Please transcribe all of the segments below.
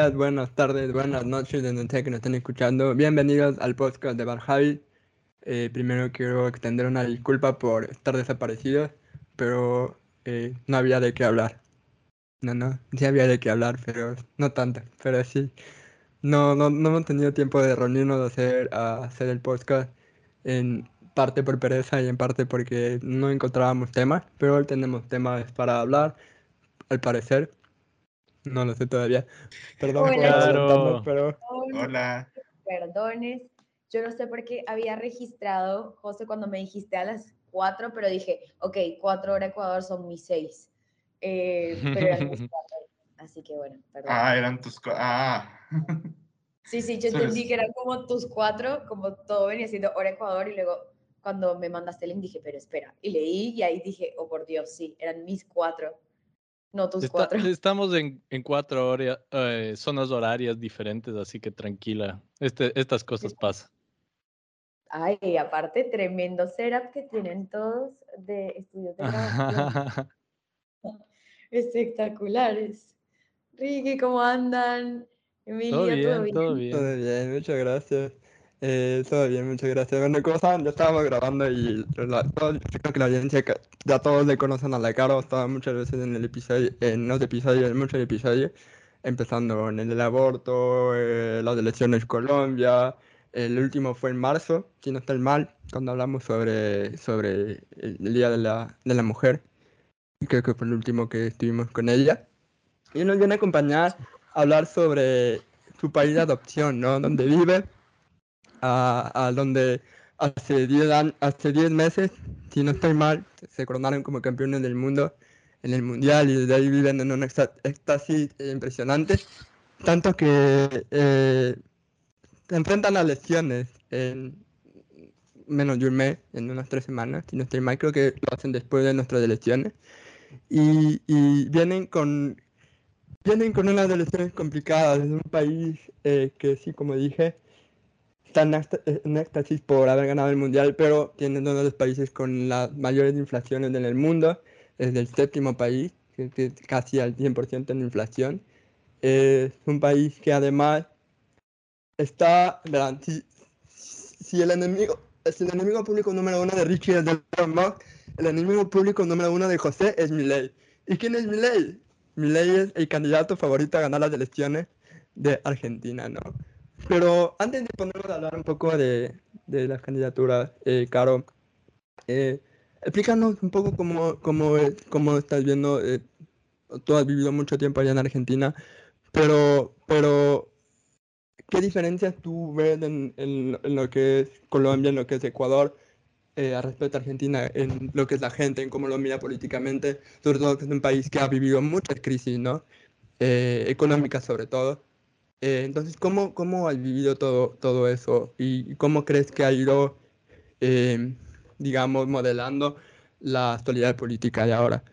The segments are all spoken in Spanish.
Días, buenas tardes, buenas noches, donde sea que nos estén escuchando. Bienvenidos al podcast de Bar Javi. Eh, primero quiero extender una disculpa por estar desaparecido, pero eh, no había de qué hablar. No, no, sí había de qué hablar, pero no tanto, pero sí. No, no, no hemos tenido tiempo de reunirnos a hacer, a hacer el podcast, en parte por pereza y en parte porque no encontrábamos temas, pero hoy tenemos temas para hablar, al parecer. No lo sé todavía. Perdón adelantarnos, pero Hola. Perdones. Yo no sé por qué había registrado, José, cuando me dijiste a las 4, pero dije, ok, 4 horas Ecuador son mis 6. pero eran mis 4. Así que bueno, perdón. Ah, eran tus... co- Ah. sí, sí, yo entendí que eran como tus 4, como todo venía siendo hora Ecuador y luego cuando me mandaste el link dije, pero espera. Y leí y ahí dije, oh por Dios, sí, eran mis 4, no tus Está- 4. estamos en, en cuatro horas, eh, zonas horarias diferentes, así que tranquila. Este, estas cosas pasan. Ay, aparte, tremendo setup que tienen todos de estudios de grabación. Espectaculares. Ricky, ¿cómo andan? Emilia, todo bien, ¿todo bien? todo bien. todo bien, muchas gracias. Eh, todo bien, muchas gracias. Bueno, como estábamos grabando y la, todo- creo que la audiencia ya todos le conocen a la Caro, estaba muchas veces en el episodio, en los episodios, en muchos episodios, empezando en el del aborto, eh, las elecciones Colombia, el último fue en marzo, si no estoy mal, cuando hablamos sobre, sobre el Día de la, de la Mujer, creo que fue el último que estuvimos con ella, y nos viene a acompañar a hablar sobre su país de adopción, ¿no? Donde vive, a, a donde hace 10 an- hace 10 meses, si no estoy mal, se coronaron como campeones del mundo en el mundial y desde ahí viven en un éxta- éxtasis impresionante, tanto que eh, se enfrentan a lesiones en menos de un mes, en unas tres semanas, si no estoy mal, creo que lo hacen después de nuestras elecciones, y, y vienen con vienen con unas elecciones complicadas, es un país eh, que sí, como dije, en éxta- en éxtasis por haber ganado el mundial, pero tiene uno de los países con las mayores inflaciones en el mundo, es el séptimo país, que casi al 100% en inflación. Es un país que además está, verán, si, si el enemigo, si el enemigo público número uno de Richie es de Musk, el enemigo público número uno de José es Milei. ¿Y quién es Milei? Milei es el candidato favorito a ganar las elecciones de Argentina, ¿no? Pero antes de ponernos a hablar un poco de, de las candidaturas, eh, Caro, eh, explícanos un poco cómo, cómo, cómo estás viendo, eh, tú has vivido mucho tiempo allá en Argentina, pero, pero ¿qué diferencias tú ves en, en, en lo que es Colombia, en lo que es Ecuador, eh, a respecto a Argentina, en lo que es la gente, en cómo lo mira políticamente, sobre todo que es un país que ha vivido muchas crisis, ¿no? Eh, económicas sobre todo. Eh, entonces, ¿cómo, ¿cómo has vivido todo, todo eso y cómo crees que ha ido, eh, digamos, modelando la actualidad política de ahora?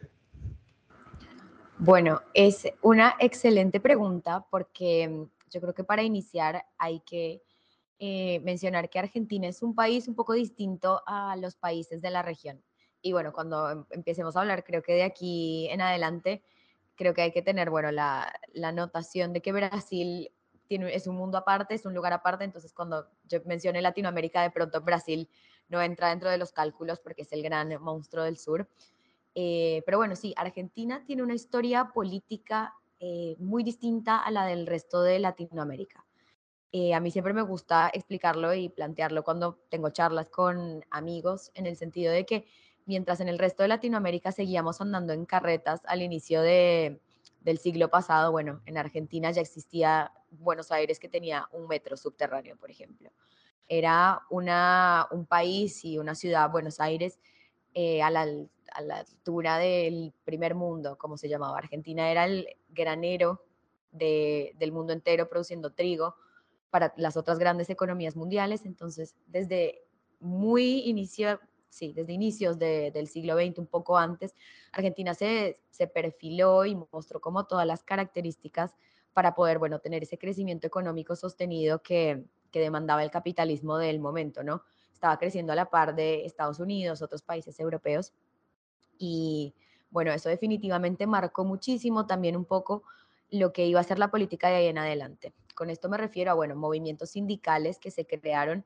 Bueno, es una excelente pregunta porque yo creo que para iniciar hay que eh, mencionar que Argentina es un país un poco distinto a los países de la región. Y bueno, cuando em- empecemos a hablar, creo que de aquí en adelante, creo que hay que tener, bueno, la, la notación de que Brasil tiene, es un mundo aparte, es un lugar aparte. Entonces, cuando yo mencioné Latinoamérica, de pronto Brasil no entra dentro de los cálculos porque es el gran monstruo del sur. Eh, pero bueno, sí, Argentina tiene una historia política eh, muy distinta a la del resto de Latinoamérica. Eh, a mí siempre me gusta explicarlo y plantearlo cuando tengo charlas con amigos, en el sentido de que mientras en el resto de Latinoamérica seguíamos andando en carretas al inicio de- del siglo pasado, bueno, en Argentina ya existía Buenos Aires que tenía un metro subterráneo, por ejemplo. Era una, un país y una ciudad, Buenos Aires, eh, a, la, altura del primer mundo, como se llamaba. Argentina era el granero de- del mundo entero produciendo trigo para las otras grandes economías mundiales. Entonces, desde muy inicio, sí, desde inicios de- del siglo XX, un poco antes, Argentina se, se perfiló y mostró como todas las características para poder, bueno, tener ese crecimiento económico sostenido que, que demandaba el capitalismo del momento, ¿no? Estaba creciendo a la par de Estados Unidos, otros países europeos. Y bueno, eso definitivamente marcó muchísimo también un poco lo que iba a ser la política de ahí en adelante. Con esto me refiero a, bueno, movimientos sindicales que se crearon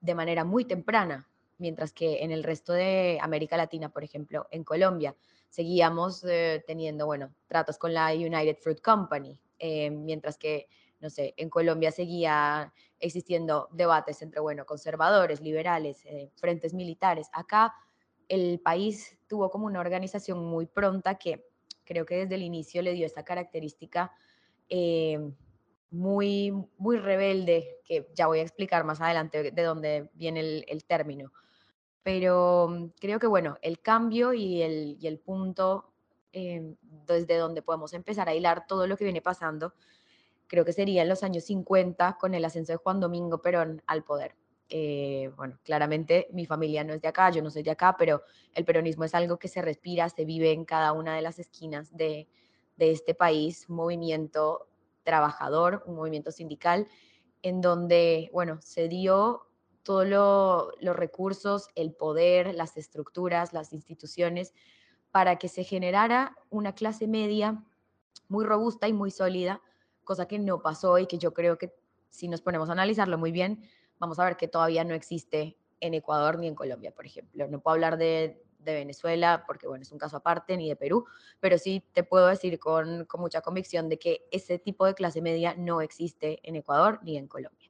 de manera muy temprana, mientras que en el resto de América Latina, por ejemplo, en Colombia, seguíamos eh, teniendo, bueno, tratos con la United Fruit Company, eh, mientras que, no sé, en Colombia seguía existiendo debates entre, bueno, conservadores, liberales, eh, frentes militares. Acá el país tuvo como una organización muy pronta que creo que desde el inicio le dio esta característica muy, muy rebelde, que ya voy a explicar más adelante de dónde viene el, término. Pero mm, creo que, bueno, el cambio y el, y el punto em, desde donde podemos empezar a hilar todo lo que viene pasando, creo que sería en los años 50 con el ascenso de Juan Domingo Perón al poder. Eh, bueno, claramente mi familia no es de acá, yo no soy de acá, pero el peronismo es algo que se respira, se vive en cada una de las esquinas de, de este país, movimiento trabajador, un movimiento sindical, en donde, bueno, se dio todos los recursos, el poder, las estructuras, las instituciones, para que se generara una clase media muy robusta y muy sólida, cosa que no pasó y que yo creo que si nos ponemos a analizarlo muy bien, vamos a ver que todavía no existe en Ecuador ni en Colombia, por ejemplo. No puedo hablar de, de Venezuela, porque bueno, es un caso aparte, ni de Perú, pero sí te puedo decir con, con mucha convicción de que ese tipo de clase media no existe en Ecuador ni en Colombia.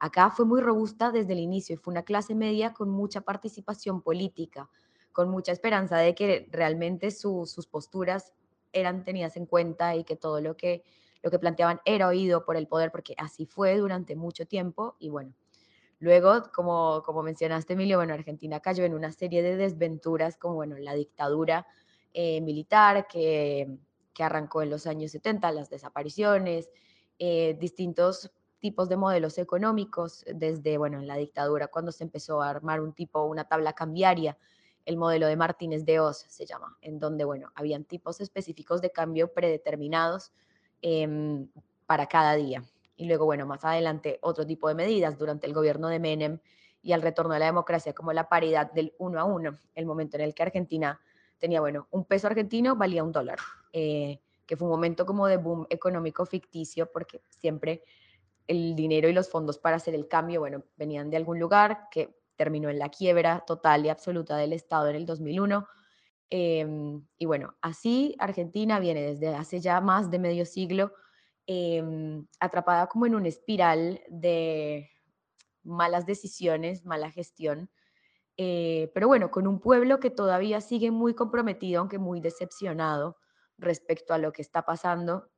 Acá fue muy robusta desde el inicio y fue una clase media con mucha participación política, con mucha esperanza de que realmente sus posturas eran tenidas en cuenta y que todo lo que, lo que planteaban era oído por el poder, porque así fue durante mucho tiempo y bueno, Luego, como, como mencionaste, Emilio, bueno, Argentina cayó en una serie de desventuras, como bueno, la dictadura eh, militar que, que, arrancó en los años 70, las desapariciones, eh, distintos tipos de modelos económicos, desde, bueno, en la dictadura, cuando se empezó a armar un tipo, una tabla cambiaria, el modelo de Martínez de Oz se llama, en donde, bueno, habían tipos específicos de cambio predeterminados em, para cada día. Y luego, bueno, más adelante otro tipo de medidas durante el gobierno de Menem y al retorno de la democracia, como la paridad del uno a uno, el momento en el que Argentina tenía, bueno, un peso argentino valía un dólar, eh, que fue un momento como de boom económico ficticio, porque siempre el dinero y los fondos para hacer el cambio, bueno, venían de algún lugar que terminó en la quiebra total y absoluta del Estado en el 2001. Em, y bueno, así Argentina viene desde hace ya más de medio siglo Em, atrapada como en una espiral de malas decisiones, mala gestión. Eh, pero bueno, con un pueblo que todavía sigue muy comprometido, aunque muy decepcionado respecto a lo que está pasando.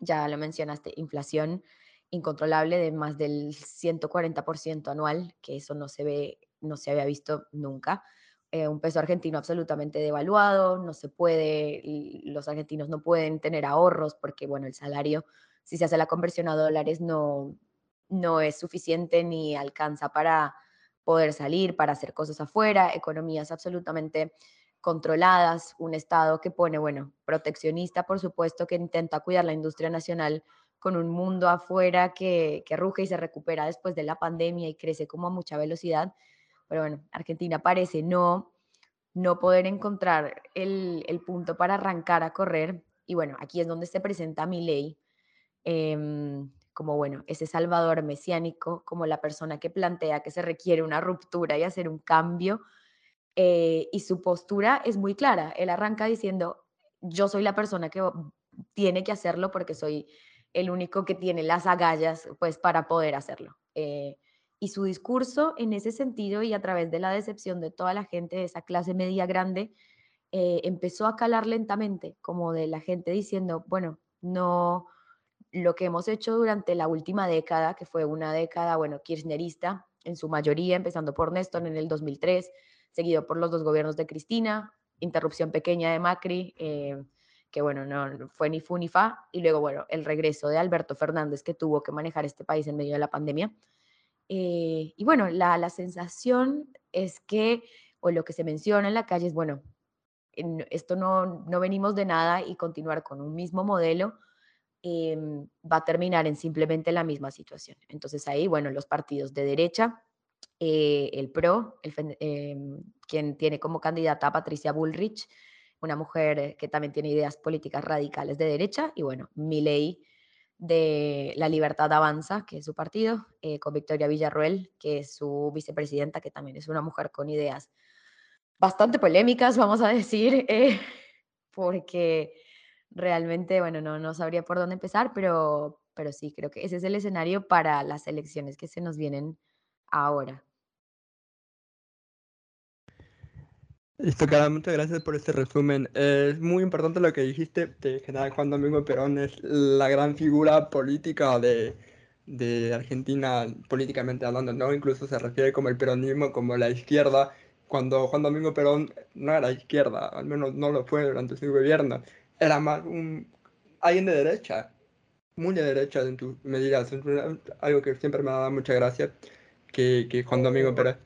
Ya lo mencionaste, inflación incontrolable de más del 140% anual, que eso no se ve, no se había visto nunca. Eh, un peso argentino absolutamente devaluado, no se puede, los argentinos no pueden tener ahorros porque, bueno, el salario si se hace la conversión a dólares no, no es suficiente ni alcanza para poder salir, para hacer cosas afuera, economías absolutamente controladas, un Estado que pone, bueno, proteccionista, por supuesto, que intenta cuidar la industria nacional con un mundo afuera que, ruge y se recupera después de la pandemia y crece como a mucha velocidad. Pero bueno, Argentina parece no, no poder encontrar el, el punto para arrancar a correr. Y bueno, aquí es donde se presenta mi ley, Em, como bueno, ese salvador mesiánico, como la persona que plantea que se requiere una ruptura y hacer un cambio. Eh, y su postura es muy clara. Él arranca diciendo, yo soy la persona que tiene que hacerlo porque soy el único que tiene las agallas pues para poder hacerlo. Eh, y su discurso en ese sentido y a través de la decepción de toda la gente de esa clase media grande, eh, empezó a calar lentamente, como de la gente diciendo, bueno, no, lo que hemos hecho durante la última década, que fue una década, bueno, kirchnerista en su mayoría, empezando por Néstor en el 2003, seguido por los dos gobiernos de Cristina, interrupción pequeña de Macri, eh, que bueno, no fue ni fu ni fa, y luego, bueno, el regreso de Alberto Fernández, que tuvo que manejar este país en medio de la pandemia. Eh, y bueno, la, la sensación es que, o lo que se menciona en la calle es, bueno, esto no, no venimos de nada y continuar con un mismo modelo Em, va a terminar en simplemente la misma situación. Entonces ahí, bueno, los partidos de derecha, eh, el PRO, el, em, quien tiene como candidata a Patricia Bullrich, una mujer que también tiene ideas políticas radicales de derecha, y bueno, Milei de La Libertad Avanza, que es su partido, eh, con Victoria Villarruel, que es su vicepresidenta, que también es una mujer con ideas bastante polémicas, vamos a decir, eh, porque realmente, bueno, no, no sabría por dónde empezar, pero, pero sí, creo que ese es el escenario para las elecciones que se nos vienen ahora. Listo, Cara, muchas gracias por este resumen. es muy importante lo que dijiste, de general Juan Domingo Perón es la gran figura política de, de Argentina, políticamente hablando, ¿no? Incluso se refiere como el peronismo, como la izquierda, cuando Juan Domingo Perón no era izquierda, al menos no lo fue durante su gobierno, era más un, alguien de derecha, muy de derecha en tu medida, algo que siempre me ha dado mucha gracia, que, que Juan Domingo Perón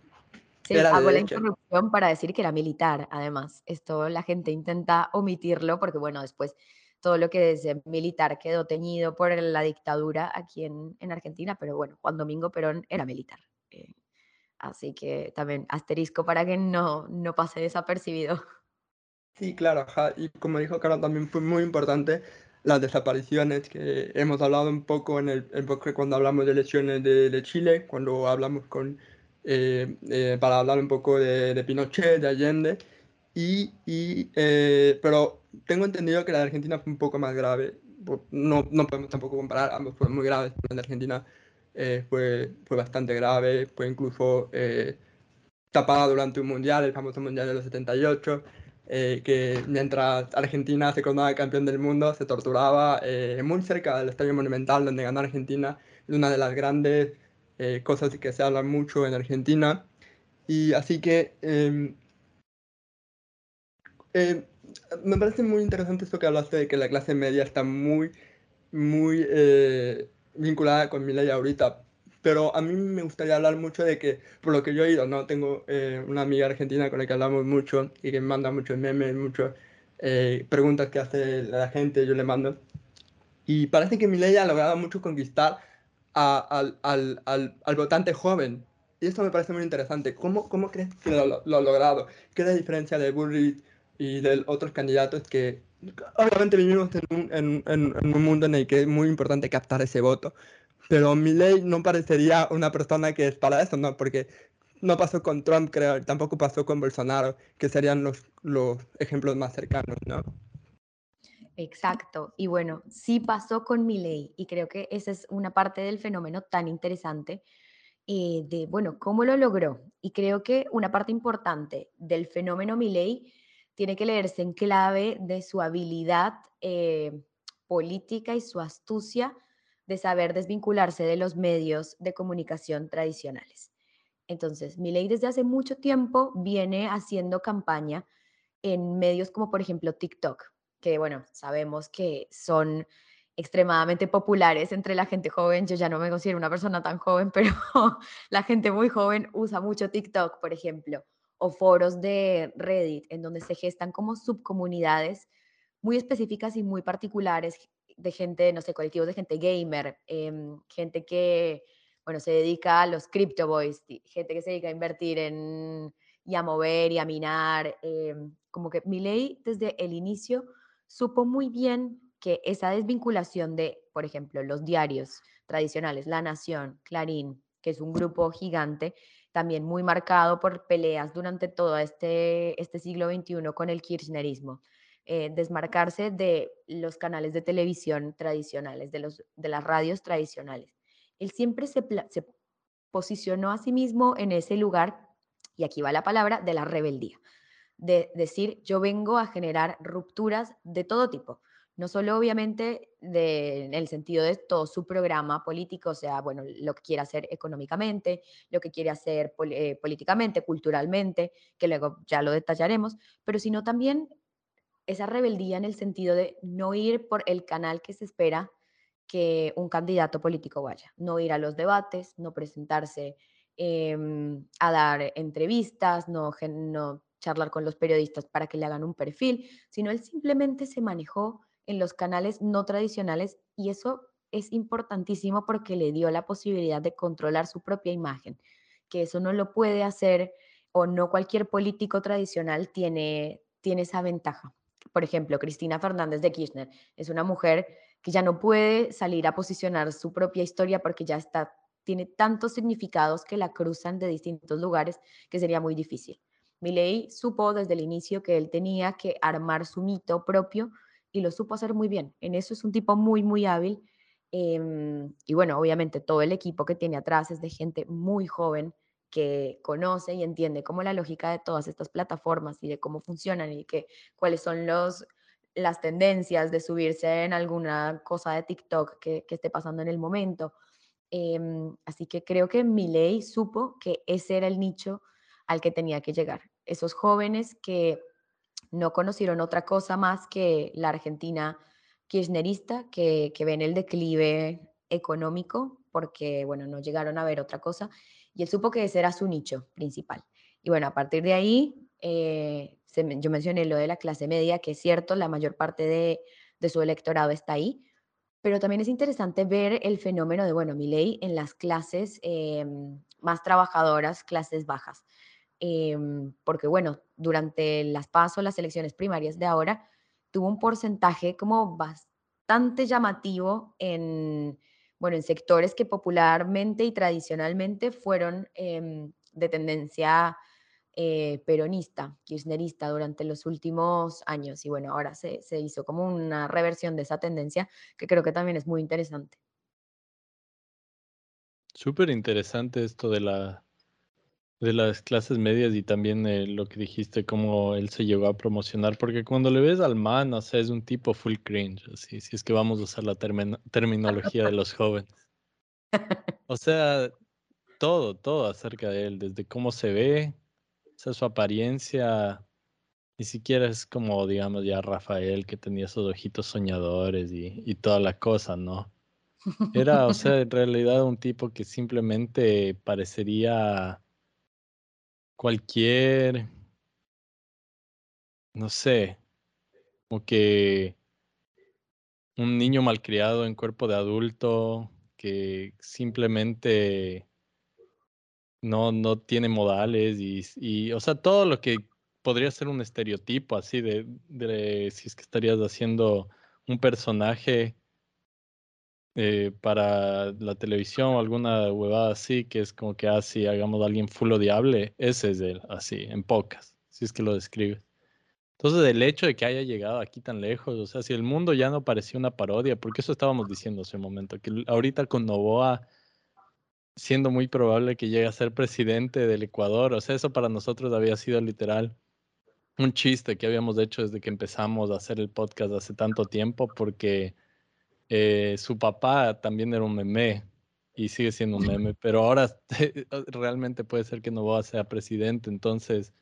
Sí, hago la interrupción para decir que era militar, además. Esto la gente intenta omitirlo porque, bueno, después todo lo que es militar quedó teñido por la dictadura aquí en, en Argentina, pero bueno, Juan Domingo Perón era militar. Eh, así que también asterisco para que no, no pase desapercibido. Sí, claro, y como dijo Carlos, también fue muy importante las desapariciones, que hemos hablado un poco en el, en cuando hablamos de elecciones de, de Chile, cuando hablamos con eh, eh, para hablar un poco de, Pinochet, de Allende, y, y eh, pero tengo entendido que la de Argentina fue un poco más grave. No, no podemos tampoco comparar, ambos fueron muy graves. La de Argentina fue, fue bastante grave, fue incluso tapada durante un mundial, el famoso mundial de los 78. que mientras Argentina se coronaba campeón del mundo, se torturaba muy cerca del Estadio Monumental, donde ganó Argentina, una de las grandes eh, cosas que se hablan mucho en Argentina. Y así que em, eh, me parece muy interesante esto que hablaste de que la clase media está muy, muy eh, vinculada con mi ley ahorita. Pero a mí me gustaría hablar mucho de que, por lo que yo he oído, ¿no? Tengo una amiga argentina con la que hablamos mucho y que me manda muchos memes, muchas preguntas que hace la gente, yo le mando. Y parece que mi ley ha logrado mucho conquistar al, al, al, al, votante joven. Y esto me parece muy interesante. ¿Cómo, cómo crees que lo, lo, ha logrado? ¿Qué es la diferencia de Burry y de otros candidatos que obviamente vivimos en un, en, en, un mundo en el que es muy importante captar ese voto? Pero mi ley no parecería una persona que es para eso, ¿no? Porque no pasó con Trump, creo, tampoco pasó con Bolsonaro, que serían los, los ejemplos más cercanos, ¿no? Exacto. Y bueno, sí pasó con ley y creo que esa es una parte del fenómeno tan interesante eh, de, bueno, cómo lo logró. Y creo que una parte importante del fenómeno ley tiene que leerse en clave de su habilidad eh, política y su astucia de saber desvincularse de los medios de comunicación tradicionales. Entonces, ley desde hace mucho tiempo viene haciendo campaña en medios como por ejemplo TikTok que bueno, sabemos que son extremadamente populares entre la gente joven. Yo ya no me considero una persona tan joven, pero la gente muy joven usa mucho TikTok, por ejemplo, o foros de Reddit, en donde se gestan como subcomunidades muy específicas y muy particulares de gente, no sé, colectivos de gente gamer, em, gente que, bueno, se dedica a los crypto boys, gente que se dedica a invertir en, y a mover y a minar. Em, como que mi ley desde el inicio supo muy bien que esa desvinculación de, por ejemplo, los diarios tradicionales, La Nación, Clarín, que es un grupo gigante, también muy marcado por peleas durante todo este, este siglo XXI con el kirchnerismo. Eh, desmarcarse de los canales de televisión tradicionales, de, los, de las radios tradicionales. Él siempre se, se posicionó a sí mismo en ese lugar, y aquí va la palabra, de la rebeldía de decir, yo vengo a generar rupturas de todo tipo, no solo obviamente en el sentido de todo su programa político, o sea, bueno, lo que quiere hacer económicamente, lo que quiere hacer eh, políticamente, culturalmente, que luego ya lo detallaremos, pero sino también esa rebeldía en el sentido de no ir por el canal que se espera que un candidato político vaya, no ir a los debates, no presentarse em, a dar entrevistas, no, no charlar con los periodistas para que le hagan un perfil, sino él simplemente se manejó en los canales no tradicionales y eso es importantísimo porque le dio la posibilidad de controlar su propia imagen, que eso no lo puede hacer o no cualquier político tradicional tiene, tiene esa ventaja. Por ejemplo, Cristina Fernández de Kirchner es una mujer que ya no puede salir a posicionar su propia historia porque ya está, tiene tantos significados que la cruzan de distintos lugares que sería muy difícil. Milei supo desde el inicio que él tenía que armar su mito propio y lo supo hacer muy bien. En eso es un tipo muy, muy hábil. Em, y bueno, obviamente todo el equipo que tiene atrás es de gente muy joven que conoce y entiende cómo la lógica de todas estas plataformas y de cómo funcionan y que cuáles son los, las tendencias de subirse en alguna cosa de TikTok que, que esté pasando en el momento. Em, así que creo que Milei supo que ese era el nicho al que tenía que llegar. Esos jóvenes que no conocieron otra cosa más que la Argentina kirchnerista, que, que ven el declive económico, porque, bueno, no llegaron a ver otra cosa, y él supo que ese era su nicho principal. Y bueno, a partir de ahí, eh, yo mencioné lo de la clase media, que es cierto, la mayor parte de, su electorado está ahí, pero también es interesante ver el fenómeno de, bueno, ley en las clases em, más trabajadoras, clases bajas. Em, porque bueno, durante las pasos, las elecciones primarias de ahora, tuvo un porcentaje como bastante llamativo en, bueno, en sectores que popularmente y tradicionalmente fueron em, de tendencia eh, peronista, kirchnerista durante los últimos años. Y bueno, ahora se, se hizo como una reversión de esa tendencia que creo que también es muy interesante. Súper interesante esto de la de las clases medias y también eh, lo que dijiste, cómo él se llegó a promocionar, porque cuando le ves al man, o sea, es un tipo full cringe, así, si es que vamos a usar la terminología de los jóvenes. O sea, todo, todo acerca de él, desde cómo se ve, o sea, su apariencia, ni siquiera es como, digamos, ya Rafael, que tenía esos ojitos soñadores y, y toda la cosa, ¿no? Era, o sea, en realidad un tipo que simplemente parecería cualquier, no sé, como que un niño malcriado en cuerpo de adulto que simplemente no, no tiene modales y, o sea, todo lo que podría ser un estereotipo así de, de si es que estarías haciendo un personaje eh, para la televisión o alguna huevada así, que es como que así ah, hagamos a alguien full odiable, ese es él, así, en pocas, si es que lo describes. Entonces, el hecho de que haya llegado aquí tan lejos, o sea, si el mundo ya no parecía una parodia, porque eso estábamos diciendo hace un momento, que ahorita con Novoa siendo muy probable que llegue a ser presidente del Ecuador, o sea, eso para nosotros había sido literal un chiste que habíamos hecho desde que empezamos a hacer el podcast hace tanto tiempo, porque eh, su papá también era un meme y sigue siendo un meme, pero ahora realmente puede ser que Novoa sea presidente, entonces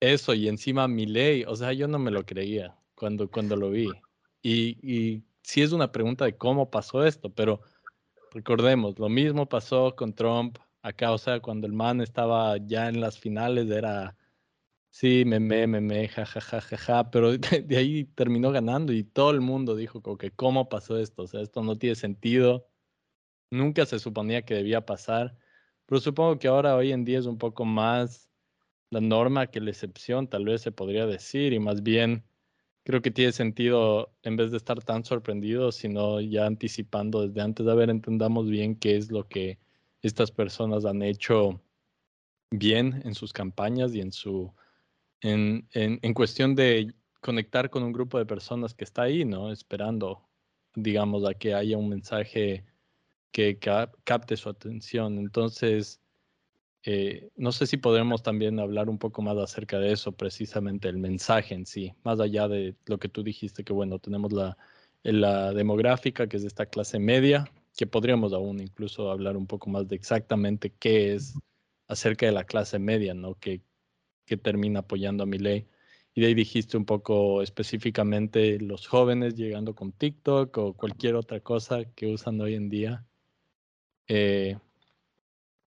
eso y encima mi ley, o sea, yo no me lo creía cuando, cuando lo vi. Y, y sí es una pregunta de cómo pasó esto, pero recordemos, lo mismo pasó con Trump acá, o sea, cuando el man estaba ya en las finales era Sí, meme, meme, jajajaja, ja, ja, ja, pero de, ahí terminó ganando y todo el mundo dijo como que cómo pasó esto, o sea, esto no tiene sentido, nunca se suponía que debía pasar, pero supongo que ahora hoy en día es un poco más la norma que la excepción, tal vez se podría decir, y más bien creo que tiene sentido en vez de estar tan sorprendidos, sino ya anticipando desde antes, a ver, entendamos bien qué es lo que estas personas han hecho bien en sus campañas y en su en, en, cuestión de conectar con un grupo de personas que está ahí, ¿no? Esperando, digamos, a que haya un mensaje que capte su atención. Entonces, eh, no sé si podremos también hablar un poco más acerca de eso, precisamente el mensaje en sí, más allá de lo que tú dijiste, que bueno, tenemos la, la demográfica, que es de esta clase media, que podríamos aún incluso hablar un poco más de exactamente qué es acerca de la clase media, ¿no? Que, que termina apoyando a mi ley. Y de ahí dijiste un poco específicamente los jóvenes llegando con TikTok o cualquier otra cosa que usan hoy en día. Eh,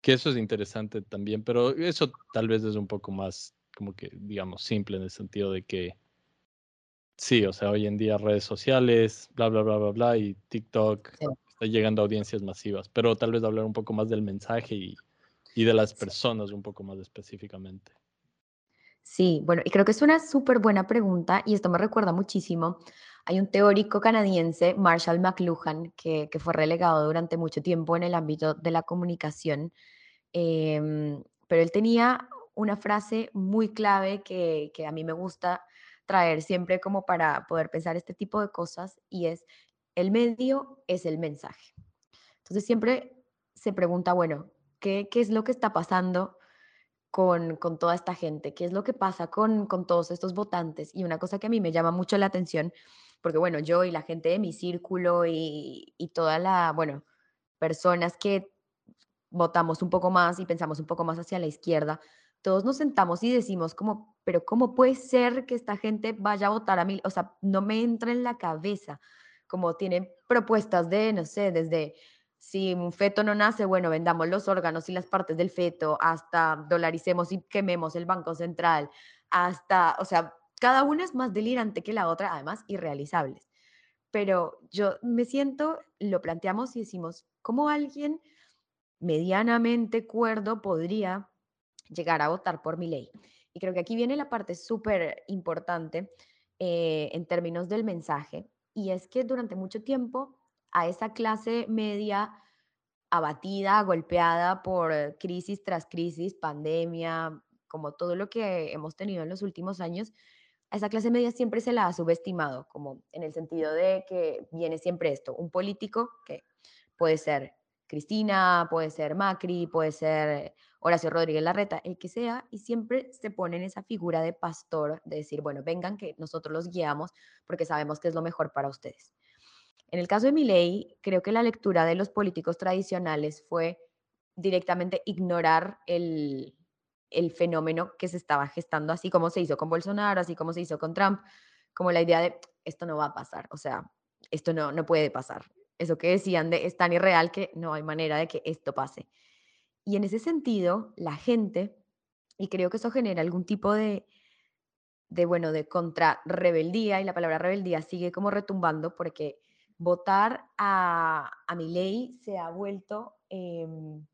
que eso es interesante también, pero eso tal vez es un poco más como que, digamos, simple en el sentido de que sí, o sea, hoy en día redes sociales, bla, bla, bla, bla, bla, y TikTok está llegando a audiencias masivas, pero tal vez hablar un poco más del mensaje y, y de las personas un poco más específicamente. Sí, bueno, y creo que es una súper buena pregunta y esto me recuerda muchísimo. Hay un teórico canadiense, Marshall McLuhan, que, fue relegado durante mucho tiempo en el ámbito de la comunicación, em, pero él tenía una frase muy clave que, a mí me gusta traer siempre como para poder pensar este tipo de cosas y es, el medio es el mensaje. Entonces siempre se pregunta, bueno, ¿qué, qué es lo que está pasando? Con, con, toda esta gente, qué es lo que pasa con, con todos estos votantes. Y una cosa que a mí me llama mucho la atención, porque bueno, yo y la gente de mi círculo y, y toda la, bueno, personas que votamos un poco más y pensamos un poco más hacia la izquierda, todos nos sentamos y decimos como, pero ¿cómo puede ser que esta gente vaya a votar a mí? O sea, no me entra en la cabeza, como tienen propuestas de, no sé, desde si un feto no nace, bueno, vendamos los órganos y las partes del feto, hasta dolaricemos y quememos el Banco Central, hasta, o sea, cada una es más delirante que la otra, además irrealizables. Pero yo me siento, lo planteamos y decimos, ¿cómo alguien medianamente cuerdo podría llegar a votar por mi ley? Y creo que aquí viene la parte súper importante eh, en términos del mensaje, y es que durante mucho tiempo a esa clase media abatida, golpeada por crisis tras crisis, pandemia, como todo lo que hemos tenido en los últimos años, a esa clase media siempre se la ha subestimado, como en el sentido de que viene siempre esto, un político que puede ser Cristina, puede ser Macri, puede ser Horacio Rodríguez Larreta, el que sea, y siempre se pone en esa figura de pastor, de decir, bueno, vengan que nosotros los guiamos porque sabemos que es lo mejor para ustedes. En el caso de Milei, creo que la lectura de los políticos tradicionales fue directamente ignorar el, el fenómeno que se estaba gestando, así como se hizo con Bolsonaro, así como se hizo con Trump, como la idea de esto no va a pasar, o sea, esto no, no puede pasar. Eso que decían de es tan irreal que no hay manera de que esto pase. Y en ese sentido, la gente, y creo que eso genera algún tipo de, de bueno, de contra rebeldía, y la palabra rebeldía sigue como retumbando porque votar a, a ley se ha vuelto, em,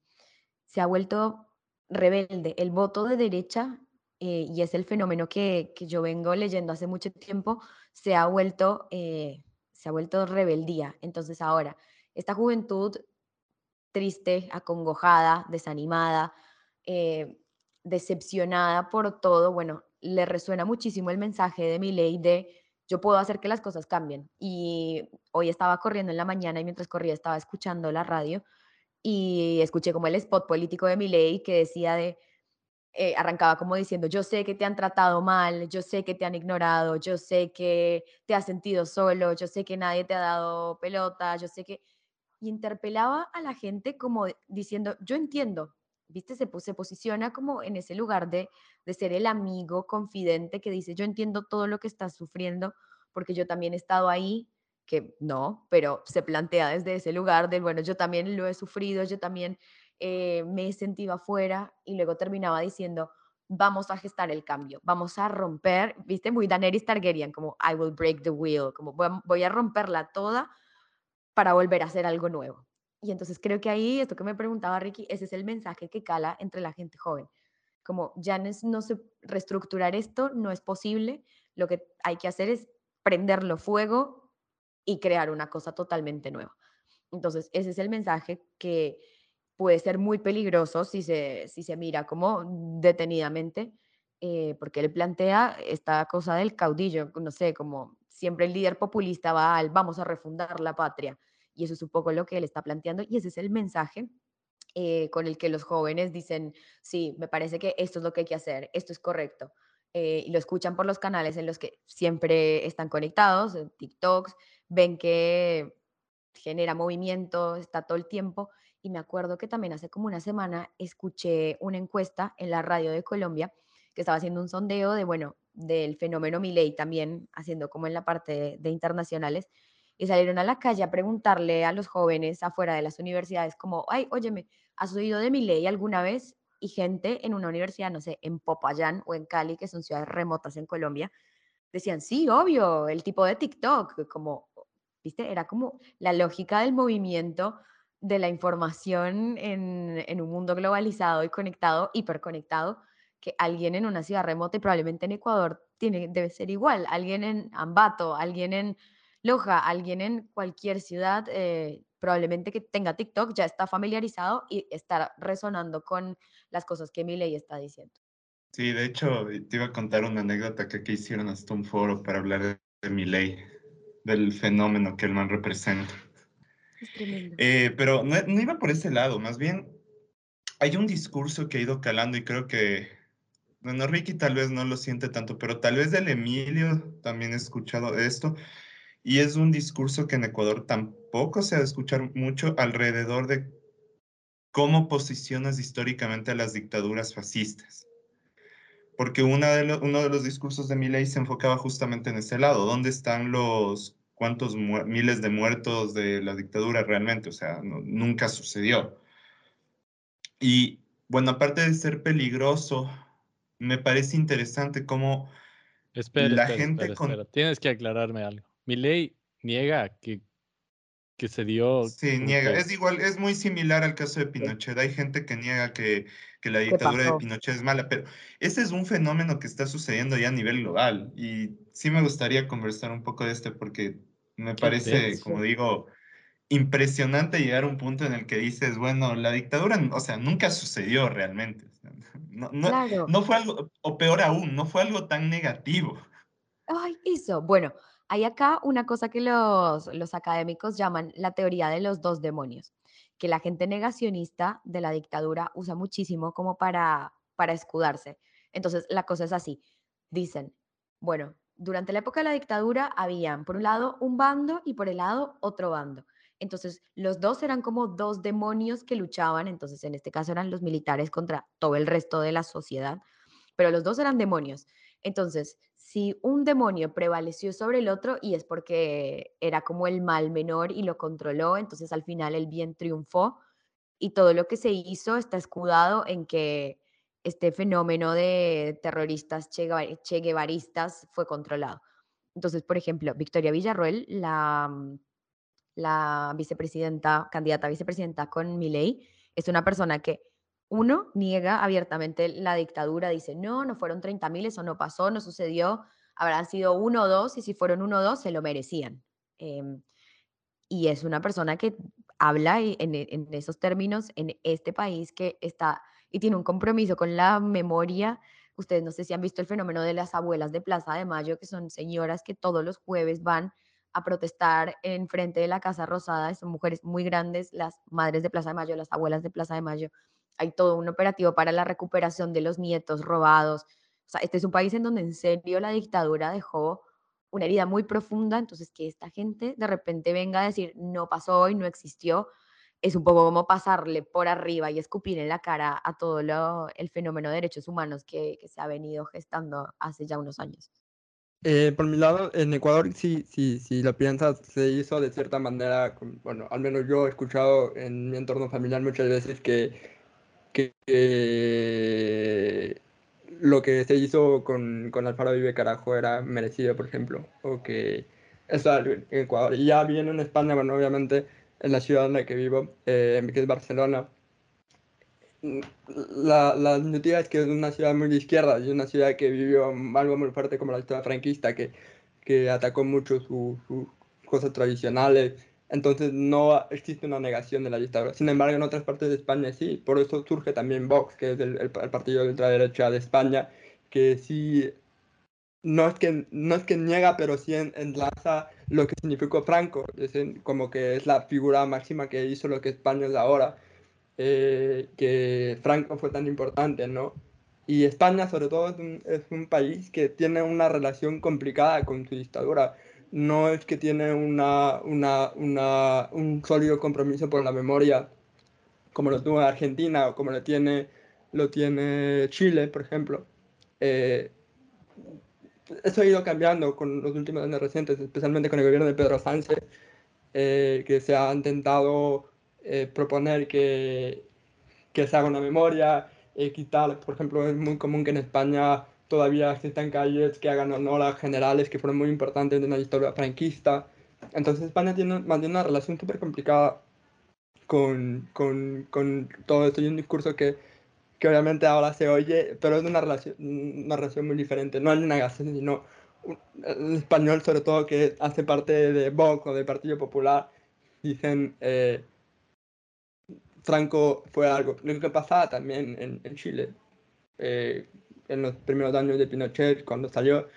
se ha vuelto rebelde. El voto de derecha, eh, y es el fenómeno que, que, yo vengo leyendo hace mucho tiempo, se ha vuelto, eh, se ha vuelto rebeldía. Entonces ahora, esta juventud triste, acongojada, desanimada, eh, decepcionada por todo, bueno, le resuena muchísimo el mensaje de mi ley de yo puedo hacer que las cosas cambien. Y hoy estaba corriendo en la mañana y mientras corría estaba escuchando la radio y escuché como el spot político de mi ley que decía de, eh, arrancaba como diciendo, yo sé que te han tratado mal, yo sé que te han ignorado, yo sé que te has sentido solo, yo sé que nadie te ha dado pelota, yo sé que... Y interpelaba a la gente como diciendo, yo entiendo, ¿viste? Se, se posiciona como en ese lugar de, de ser el amigo confidente que dice, yo entiendo todo lo que estás sufriendo porque yo también he estado ahí, que no, pero se plantea desde ese lugar del, bueno, yo también lo he sufrido, yo también eh, me he sentido afuera y luego terminaba diciendo, vamos a gestar el cambio, vamos a romper, viste, muy Daenerys Targaryen, como I will break the wheel, como voy a, voy a romperla toda para volver a hacer algo nuevo. Y entonces creo que ahí, esto que me preguntaba Ricky, ese es el mensaje que cala entre la gente joven. Como ya no, es, se reestructurar esto, no es posible, lo que hay que hacer es prenderlo fuego y crear una cosa totalmente nueva. Entonces, ese es el mensaje que puede ser muy peligroso si se, si se mira como detenidamente, eh, porque él plantea esta cosa del caudillo, no sé, como siempre el líder populista va al vamos a refundar la patria y eso es un poco lo que él está planteando y ese es el mensaje eh, con el que los jóvenes dicen, sí, me parece que esto es lo que hay que hacer, esto es correcto. Eh, y lo escuchan por los canales en los que siempre están conectados, en TikToks, ven que genera movimiento, está todo el tiempo. Y me acuerdo que también hace como una semana escuché una encuesta en la radio de Colombia que estaba haciendo un sondeo de, bueno, del fenómeno Milei también, haciendo como en la parte de internacionales, y salieron a la calle a preguntarle a los jóvenes afuera de las universidades como, ay, óyeme, ¿has oído de mi ley alguna vez? Y gente en una universidad, no sé, en Popayán o en Cali, que son ciudades remotas en Colombia, decían, sí, obvio, el tipo de TikTok, como, viste, era como la lógica del movimiento de la información en, en un mundo globalizado y conectado, hiperconectado, que alguien en una ciudad remota y probablemente en Ecuador tiene, debe ser igual, alguien en Ambato, alguien en Loja, alguien en cualquier ciudad, eh, probablemente que tenga TikTok ya está familiarizado y está resonando con las cosas que mi ley está diciendo. Sí, de hecho, te iba a contar una anécdota que aquí hicieron hasta un foro para hablar de, de mi ley, del fenómeno que el man representa. Es tremendo. Eh, pero no, no iba por ese lado, más bien hay un discurso que ha ido calando y creo que, bueno, Ricky tal vez no lo siente tanto, pero tal vez del Emilio también he escuchado esto. Y es un discurso que en Ecuador tampoco se ha de escuchar mucho alrededor de cómo posicionas históricamente a las dictaduras fascistas. Porque una de lo- uno de los discursos de Milei se enfocaba justamente en ese lado. ¿Dónde están los cuántos miles de muertos de la dictadura realmente? O sea, no- nunca sucedió. Y bueno, aparte de ser peligroso, me parece interesante cómo Espera, La espera, gente espera, con-. Tienes que aclararme algo. Mi ley niega que, que se dio. Sí, niega. que- Es igual, es muy similar al caso de Pinochet. Hay gente que niega que, que la dictadura de? Pinochet es mala, pero ese es un fenómeno que está sucediendo ya a nivel global. Y sí me gustaría conversar un poco de este porque me parece, como digo, impresionante llegar a un punto en el que dices, bueno, la dictadura, o sea, nunca sucedió realmente. No, no, Claro. no fue algo, o peor aún, no fue algo tan negativo. Ay, eso. Bueno, hay acá una cosa que los, los académicos llaman la teoría de los dos demonios, que la gente negacionista de la dictadura usa muchísimo como para, para escudarse. Entonces, la cosa es así. Dicen, bueno, durante la época de la dictadura habían, por un lado, un bando y por el lado, otro bando. Entonces, los dos eran como dos demonios que luchaban, entonces en este caso eran los militares contra todo el resto de la sociedad, pero los dos eran demonios. Entonces, si un demonio prevaleció sobre el otro y es porque era como el mal menor y lo controló, entonces al final el bien triunfó y todo lo que se hizo está escudado en que este fenómeno de terroristas che, Gueva- che guevaristas fue controlado. Entonces, por ejemplo, Victoria Villarroel, la, mm, la vicepresidenta, candidata a vicepresidenta con Milei, es una persona que, uno, niega abiertamente la dictadura, dice, no, no fueron 30.000, eso no pasó, no sucedió, habrán sido uno o dos, y si fueron uno o dos, se lo merecían. Em, y es una persona que habla e- en, e- en esos términos en este país que está y tiene un compromiso con la memoria. Ustedes no sé si han visto el fenómeno de las abuelas de Plaza de Mayo, que son señoras que todos los jueves van a protestar en frente de la Casa Rosada. Son mujeres muy grandes, las madres de Plaza de Mayo, las abuelas de Plaza de Mayo. Hay todo un operativo para la recuperación de los nietos robados. O sea, este es un país en donde en serio la dictadura dejó una herida muy profunda, entonces que esta gente de repente venga a decir no pasó y no existió, es un poco como pasarle por arriba y escupir en la cara a todo lo, el fenómeno de derechos humanos que, que se ha venido gestando hace ya unos años. Eh, por mi lado, en Ecuador, sí, sí, si lo piensas, se hizo de cierta manera, bueno, al menos yo he escuchado en mi entorno familiar muchas veces que, que, que lo que se hizo con, con Alfaro Vive Carajo era merecido, por ejemplo, o que eso en Ecuador. Y ya viviendo en España, bueno, obviamente en la ciudad en la que vivo, eh, que es Barcelona, mm, la, la es que es una ciudad muy de izquierda y una ciudad que vivió algo muy fuerte como la historia franquista, que, que atacó mucho sus su cosas tradicionales. Entonces no existe una negación de la dictadura. Sin embargo, en otras partes de España sí. Por eso surge también Vox, que es el, el, el partido de ultraderecha de España, que sí no es que, no es que niega, pero sí en, enlaza lo que significó Franco, es en, como que es la figura máxima que hizo lo que España es ahora, eh, que Franco fue tan importante, ¿no? Y España, sobre todo, es un, es un, país que tiene una relación complicada con su dictadura. No es que tiene una, una, una, un sólido compromiso por la memoria, como lo tuvo Argentina o como lo tiene, lo tiene Chile, por ejemplo. Eh, eso ha ido cambiando con los últimos años recientes, especialmente con el gobierno de Pedro Sánchez, eh, que se ha intentado eh, proponer que, que, se haga una memoria, eh, quitar, por ejemplo, es muy común que en España todavía existan calles que hagan honor a generales que fueron muy importantes en la historia franquista. Entonces tiene, mantiene una relación súper complicada con, con, con todo esto y un discurso que que obviamente ahora se oye, pero es una relación, una relación muy diferente. No hay una gasolina, sino el español sobre todo que hace parte de Vox o del Partido Popular, dicen eh, Franco fue algo. Lo que pasaba también en, en Chile, eh, en los primeros años de Pinochet, cuando salió,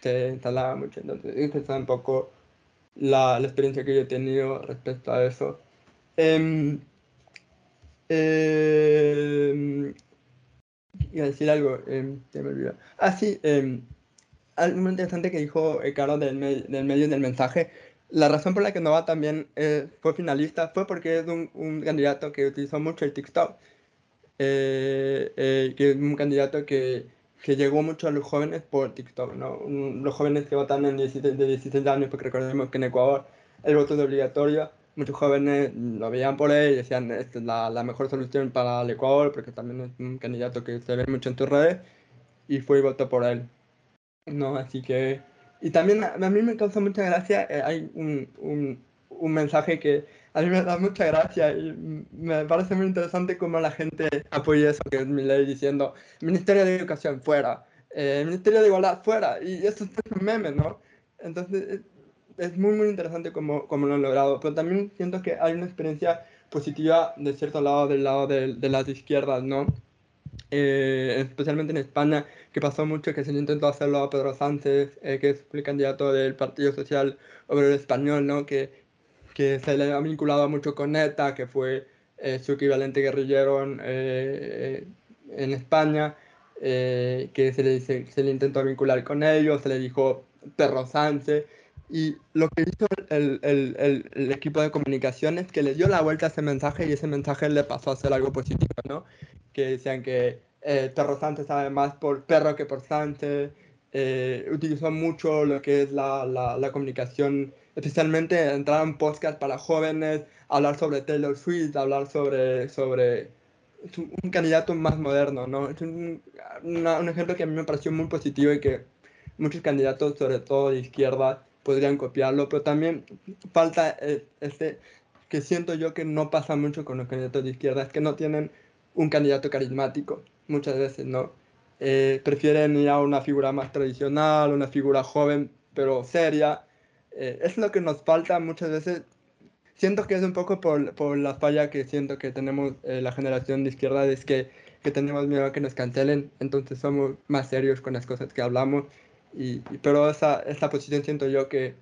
se instalaba mucho. Entonces, esta es un poco la, la, experiencia que yo he tenido respecto a eso. Eh, eh, iba a decir algo, eh, se me olvidó. Ah, sí, algo muy interesante que dijo Caro del, me del medio del mensaje. La razón por la que Nova también eh, fue finalista fue porque es un, un, candidato que utilizó mucho el TikTok. Eh, eh, que es un candidato que, que, llegó mucho a los jóvenes por TikTok, ¿no? Los jóvenes que votan en 16, de 16 años, porque recordemos que en Ecuador el voto es obligatorio, muchos jóvenes lo veían por él y decían, esta es la, la, mejor solución para el Ecuador, porque también es un candidato que se ve mucho en tus redes, y fue y votó por él. No, así que... Y también a, a mí me causa mucha gracia, eh, hay un, un, un, mensaje que a mí me da mucha gracia y me parece muy interesante cómo la gente apoya eso, que es mi ley diciendo, Ministerio de Educación, fuera, eh, Ministerio de Igualdad, fuera, y eso es un meme, ¿no? Entonces, es muy, muy interesante cómo, cómo lo han logrado, pero también siento que hay una experiencia positiva de cierto lado, del lado de, de las izquierdas, ¿no? Eh, especialmente en España, que pasó mucho que se intentó hacerlo a Pedro Sánchez, eh, que es el candidato del Partido Social Obrero Español, ¿no? que, que se le ha vinculado mucho con ETA, que fue eh, su equivalente guerrillero en, eh, en España, que se le, se, se le intentó vincular con ellos, se le dijo Pedro Sánchez, y lo que hizo el, el, el, el, equipo de comunicación es que le dio la vuelta a ese mensaje y ese mensaje le pasó a ser algo positivo, ¿no? Que decían que eh, Perro Sánchez sabe más por perro que por Sánchez. Eh, utilizó mucho lo que es la, la, la comunicación, especialmente entrar en podcast para jóvenes, hablar sobre Taylor Swift, hablar sobre, sobre un candidato más moderno, ¿no? Es un, un ejemplo que a mí me pareció muy positivo y que muchos candidatos, sobre todo de izquierda, podrían copiarlo, pero también falta este que siento yo que no pasa mucho con los candidatos de izquierda, es que no tienen un candidato carismático, muchas veces no. Eh, prefieren ir a una figura más tradicional, una figura joven pero seria. Eh, es lo que nos falta muchas veces. Siento que es un poco por, por la falla que siento que tenemos eh, la generación de izquierda, es que, que tenemos miedo a que nos cancelen, entonces somos más serios con las cosas que hablamos y, pero esa, esa posición siento yo que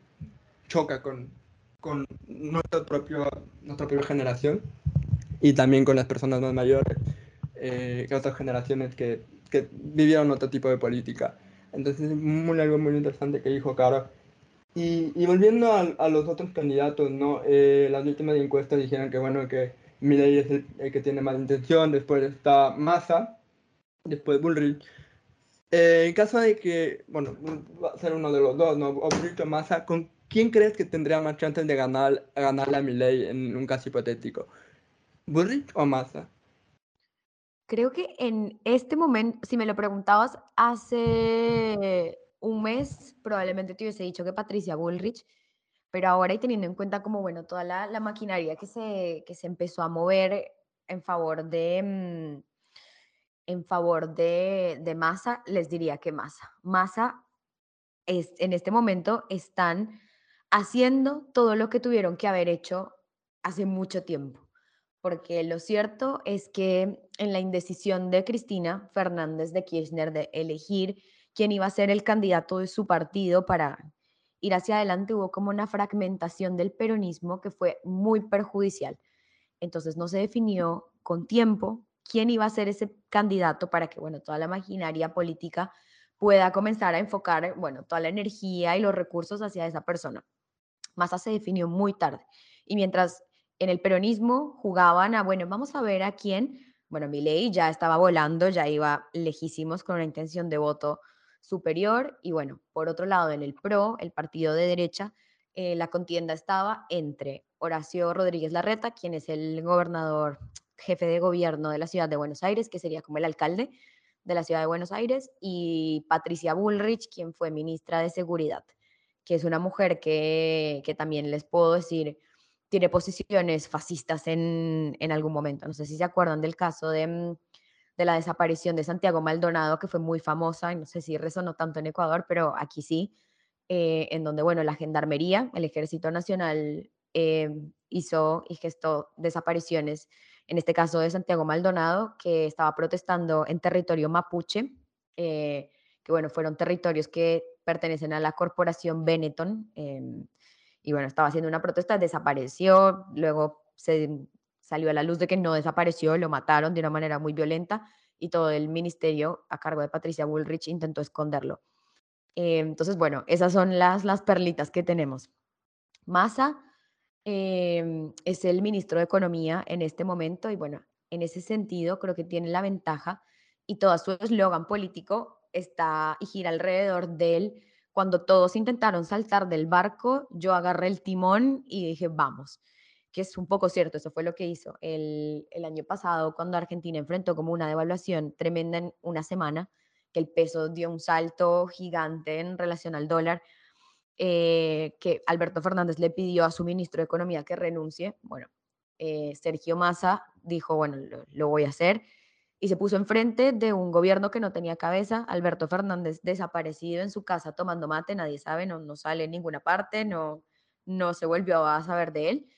choca con, con nuestro propio, nuestra propia generación y también con las personas más mayores, eh, que otras generaciones que, que, vivieron otro tipo de política. Entonces es muy, algo muy interesante que dijo Caro. Y, volviendo a, los otros candidatos, ¿no? Eh, las últimas encuestas dijeron que, bueno, que Milei es el, que tiene más intención, después está Massa, después Bullrich. Eh, en caso de que, bueno, va a ser uno de los dos, ¿no? O Brito Massa, ¿con quién crees que tendría más chances de ganar, ganarle a Milei en un caso hipotético? ¿Bullrich o Massa? Creo que en este momento, si me lo preguntabas hace un mes, probablemente te hubiese dicho que Patricia Bullrich, pero ahora y teniendo en cuenta como, bueno, toda la, la maquinaria que se, que se empezó a mover en favor de... Mmm, en favor de, de Massa, les diría que Massa. Massa es, en este momento están haciendo todo lo que tuvieron que haber hecho hace mucho tiempo. Porque lo cierto es que en la indecisión de Cristina Fernández de Kirchner de elegir quién iba a ser el candidato de su partido para ir hacia adelante, hubo como una fragmentación del peronismo que fue muy perjudicial. Entonces no se definió con tiempo quién iba a ser ese candidato para que, bueno, toda la maquinaria política pueda comenzar a enfocar, bueno, toda la energía y los recursos hacia esa persona. Massa se definió muy tarde. Y mientras en el peronismo jugaban a, bueno, vamos a ver a quién, bueno, Milei ya estaba volando, ya iba lejísimos con una intención de voto superior. Y bueno, por otro lado, en el PRO, el partido de derecha, eh, la contienda estaba entre Horacio Rodríguez Larreta, quien es el gobernador jefe de gobierno de la ciudad de Buenos Aires, que sería como el alcalde de la ciudad de Buenos Aires, y Patricia Bullrich, quien fue ministra de Seguridad, que es una mujer que, que también les puedo decir, tiene posiciones fascistas en, en, algún momento. No sé si se acuerdan del caso de, de la desaparición de Santiago Maldonado, que fue muy famosa, y no sé si resonó tanto en Ecuador, pero aquí sí, eh, en donde, bueno, la Gendarmería, el Ejército Nacional eh, hizo y gestó desapariciones, en este caso de Santiago Maldonado, que estaba protestando en territorio mapuche, eh, que bueno, fueron territorios que pertenecen a la corporación Benetton, em, y bueno, estaba haciendo una protesta, desapareció, luego se salió a la luz de que no desapareció, lo mataron de una manera muy violenta y todo el ministerio a cargo de Patricia Bullrich intentó esconderlo. Eh, entonces, bueno, esas son las, las perlitas que tenemos. Massa em, es el ministro de Economía en este momento y bueno, en ese sentido creo que tiene la ventaja y todo su eslogan político está y gira alrededor de él. Cuando todos intentaron saltar del barco, yo agarré el timón y dije, vamos que es un poco cierto, eso fue lo que hizo el, el, año pasado cuando Argentina enfrentó como una devaluación tremenda en una semana, que el peso dio un salto gigante en relación al dólar, eh, que Alberto Fernández le pidió a su ministro de Economía que renuncie. Bueno, eh, Sergio Massa dijo, bueno, lo, lo voy a hacer, y se puso enfrente de un gobierno que no tenía cabeza, Alberto Fernández desaparecido en su casa tomando mate, nadie sabe, no, no sale en ninguna parte, no, no se volvió a saber de él.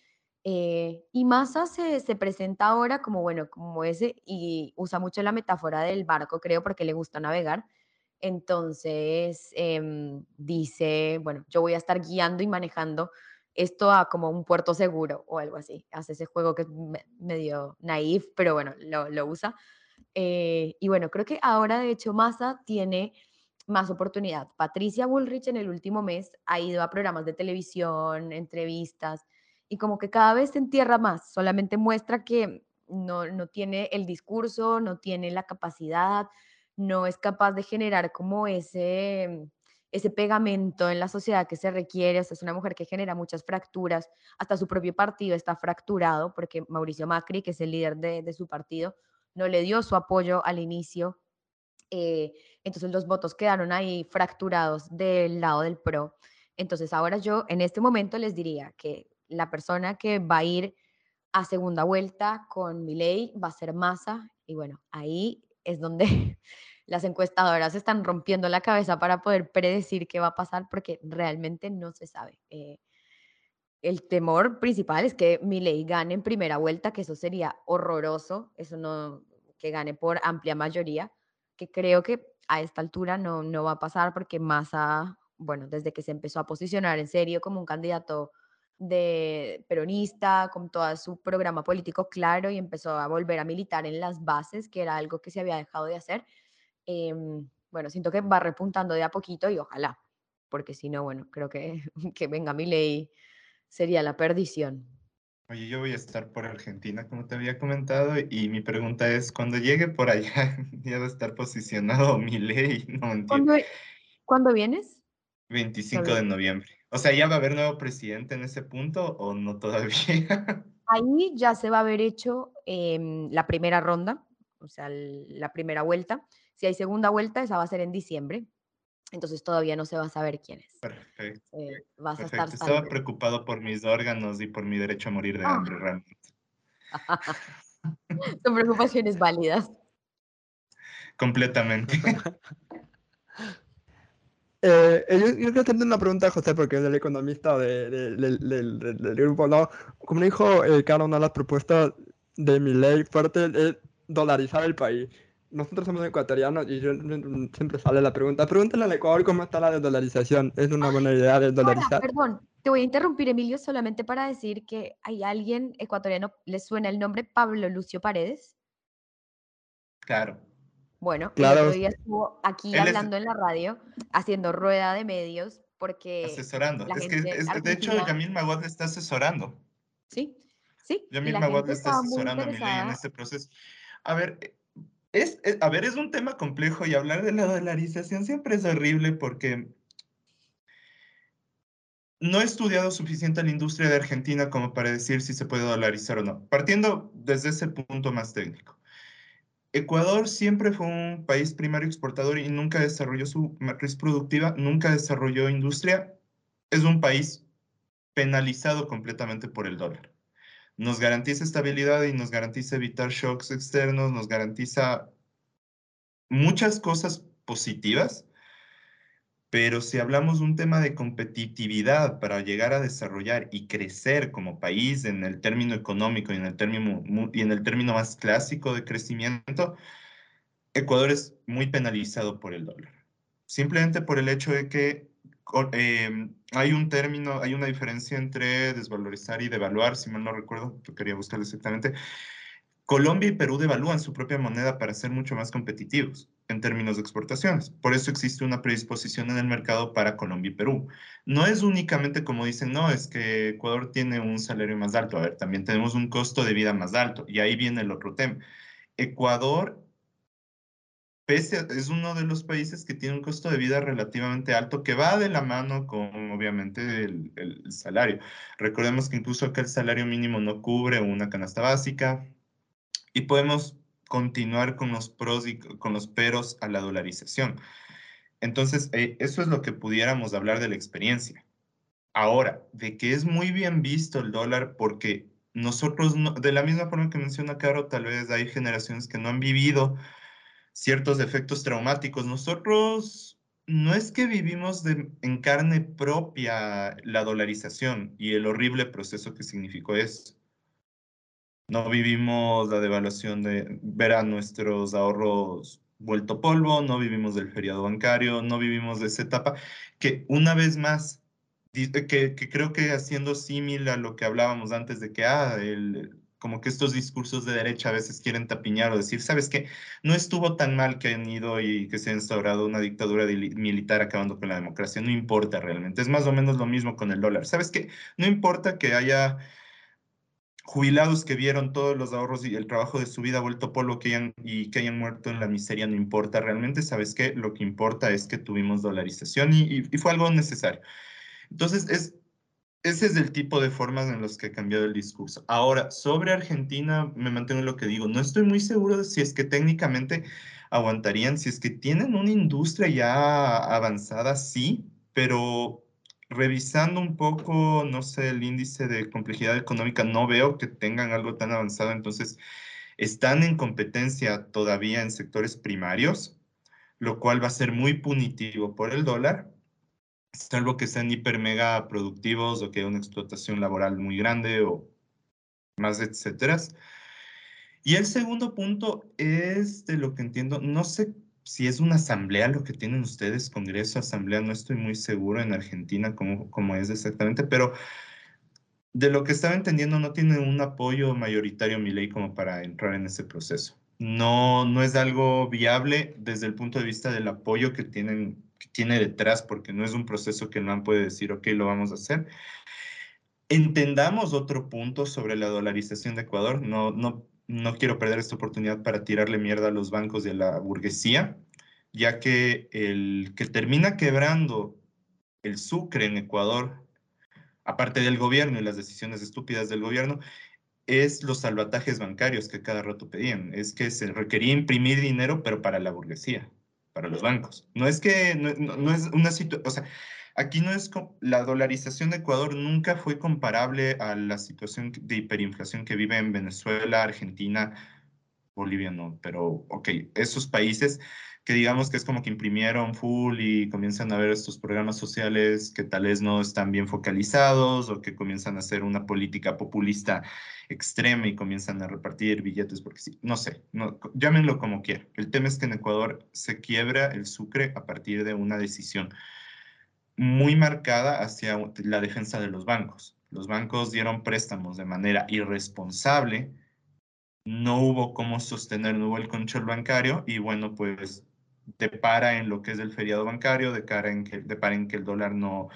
Eh, y Massa se, se, presenta ahora como, bueno, como ese, y usa mucho la metáfora del barco, creo, porque le gusta navegar. Entonces, eh, dice, bueno, yo voy a estar guiando y manejando esto a como un puerto seguro o algo así. Hace ese juego que es medio naif, pero bueno, lo, lo usa. Eh, y bueno, creo que ahora, de hecho, Massa tiene más oportunidad. Patricia Bullrich en el último mes ha ido a programas de televisión, entrevistas, y como que cada vez se entierra más, solamente muestra que no, no tiene el discurso, no tiene la capacidad, no es capaz de generar como ese, ese pegamento en la sociedad que se requiere. O sea, es una mujer que genera muchas fracturas, hasta su propio partido está fracturado porque Mauricio Macri, que es el líder de, de su partido, no le dio su apoyo al inicio. Eh, entonces los votos quedaron ahí fracturados del lado del PRO. Entonces ahora yo en este momento les diría que la persona que va a ir a segunda vuelta con Milei va a ser Massa y bueno, ahí es donde las encuestadoras están rompiendo la cabeza para poder predecir qué va a pasar porque realmente no se sabe. Eh, el temor principal es que Milei gane en primera vuelta, que eso sería horroroso, eso no, que gane por amplia mayoría, que creo que a esta altura no, no va a pasar porque Massa, bueno, desde que se empezó a posicionar en serio como un candidato de peronista, con todo su programa político claro y empezó a volver a militar en las bases, que era algo que se había dejado de hacer. Eh, bueno, siento que va repuntando de a poquito y ojalá, porque si no, bueno, creo que que venga mi ley sería la perdición. Oye, yo voy a estar por Argentina, como te había comentado, y mi pregunta es, cuando llegue por allá, ¿ya va a estar posicionado mi ley? No entiendo. ¿Cuándo, ¿Cuándo vienes? 25 de noviembre. O sea, ¿ya va a haber nuevo presidente en ese punto o no todavía? Ahí ya se va a haber hecho eh, la primera ronda, o sea, la primera vuelta. Si hay segunda vuelta, esa va a ser en diciembre. Entonces todavía no se va a saber quién es. Perfecto. Eh, vas Perfecto. a estar Estaba preocupado por mis órganos y por mi derecho a morir de Ah. hambre, realmente. Son preocupaciones válidas. Completamente. Eh, eh, yo, yo quiero hacerte una pregunta a José, porque es el economista de- de- del- del- grupo, ¿no? Como dijo eh, Caro, una de las propuestas de mi ley fuerte es dolarizar el país. Nosotros somos ecuatorianos y yo- siempre sale la pregunta, pregúntale al Ecuador cómo está la desdolarización. ¿Es una buena idea Ahora, desdolarizar? perdón, te voy a interrumpir, Emilio, solamente para decir que hay alguien ecuatoriano, ¿le suena el nombre Pablo Lucio Paredes? Claro. Bueno, el otro día estuvo aquí Él es- hablando en la radio, haciendo rueda de medios, porque Asesorando. Es que, es- de hecho, argentina- Yamil Maguad está asesorando. sí, sí, Yamil Maguad está asesorando a mi ley en este proceso. A ver, eh, es, es- a ver, es un tema complejo y hablar de la dolarización siempre es horrible porque no he estudiado suficiente la industria de Argentina como para decir si se puede dolarizar o no. Partiendo desde ese punto más técnico. Ecuador siempre fue un país primario exportador y nunca desarrolló su matriz productiva, nunca desarrolló industria. Es un país penalizado completamente por el dólar. Nos garantiza estabilidad y nos garantiza evitar shocks externos, nos garantiza muchas cosas positivas, pero si hablamos de un tema de competitividad para llegar a desarrollar y crecer como país en el término económico y en el término, y en el término más clásico de crecimiento, Ecuador es muy penalizado por el dólar. Simplemente por el hecho de que em, hay un término, hay una diferencia entre desvalorizar y devaluar, si mal no recuerdo, quería buscarlo exactamente. Colombia y Perú devalúan su propia moneda para ser mucho más competitivos en términos de exportaciones. Por eso existe una predisposición en el mercado para Colombia y Perú. No es únicamente como dicen, no, es que Ecuador tiene un salario más alto. A ver, también tenemos un costo de vida más alto. Y ahí viene el otro tema. Ecuador pese es uno de los países que tiene un costo de vida relativamente alto que va de la mano con obviamente el, el salario. Recordemos que incluso acá el salario mínimo no cubre una canasta básica, y podemos continuar con los pros y con los peros a la dolarización. Entonces, eh, eso es lo que pudiéramos hablar de la experiencia. Ahora, de que es muy bien visto el dólar porque nosotros, de la misma forma que menciona Caro, tal vez hay generaciones que no han vivido ciertos efectos traumáticos. Nosotros no es que vivimos en carne propia la dolarización y el horrible proceso que significó eso. No vivimos la devaluación de ver a nuestros ahorros vuelto polvo, no vivimos del feriado bancario, no vivimos de esa etapa que una vez más, que, que creo que haciendo símil a lo que hablábamos antes de que, ah, el, como que estos discursos de derecha a veces quieren tapiñar o decir, ¿sabes qué? No estuvo tan mal que han ido y que se ha instaurado una dictadura militar acabando con la democracia, no importa realmente, es más o menos lo mismo con el dólar. ¿Sabes qué? No importa que haya jubilados que vieron todos los ahorros y el trabajo de su vida vuelto polvo que hayan, y que hayan muerto en la miseria no importa realmente, ¿sabes qué? Lo que importa es que tuvimos dolarización y, fue algo necesario. Entonces, es, ese es el tipo de formas en los que ha cambiado el discurso. Ahora, sobre Argentina, me mantengo en lo que digo. No estoy muy seguro de si es que técnicamente aguantarían, si es que tienen una industria ya avanzada, sí, pero revisando un poco, no sé, el índice de complejidad económica, no veo que tengan algo tan avanzado, entonces están en competencia todavía en sectores primarios, lo cual va a ser muy punitivo por el dólar, salvo que sean hiper mega productivos o que haya una explotación laboral muy grande o más, etcétera. Y el segundo punto es de lo que entiendo, no sé si es una asamblea lo que tienen ustedes, Congreso, asamblea, no estoy muy seguro en Argentina cómo, es exactamente, pero de lo que estaba entendiendo no tiene un apoyo mayoritario mi ley como para entrar en ese proceso. No, no es algo viable desde el punto de vista del apoyo que, tienen, que tiene detrás, porque no es un proceso que MAN puede decir, ok, lo vamos a hacer. Entendamos otro punto sobre la dolarización de Ecuador. No, no, no quiero perder esta oportunidad para tirarle mierda a los bancos a la burguesía, ya que el que termina quebrando el Sucre en Ecuador, aparte del gobierno y las decisiones estúpidas del gobierno, es los salvatajes bancarios que cada rato pedían. Es que se requería imprimir dinero, pero para la burguesía, para los bancos. No es que, no, es una situación, Aquí no es la dolarización de Ecuador nunca fue comparable a la situación de hiperinflación que vive en Venezuela, Argentina, Bolivia no, pero ok, esos países que digamos que es como que imprimieron full y comienzan a ver estos programas sociales que tal vez no están bien focalizados o que comienzan a hacer una política populista extrema y comienzan a repartir billetes porque sí, no sé, no, llámenlo como quieran. El tema es que en Ecuador se quiebra el sucre a partir de una decisión muy marcada hacia la defensa de los bancos. Los bancos dieron préstamos de manera irresponsable, no hubo cómo sostener, no hubo el control bancario y bueno, pues depara en lo que es el feriado bancario, de cara en que, depara en que el dólar no,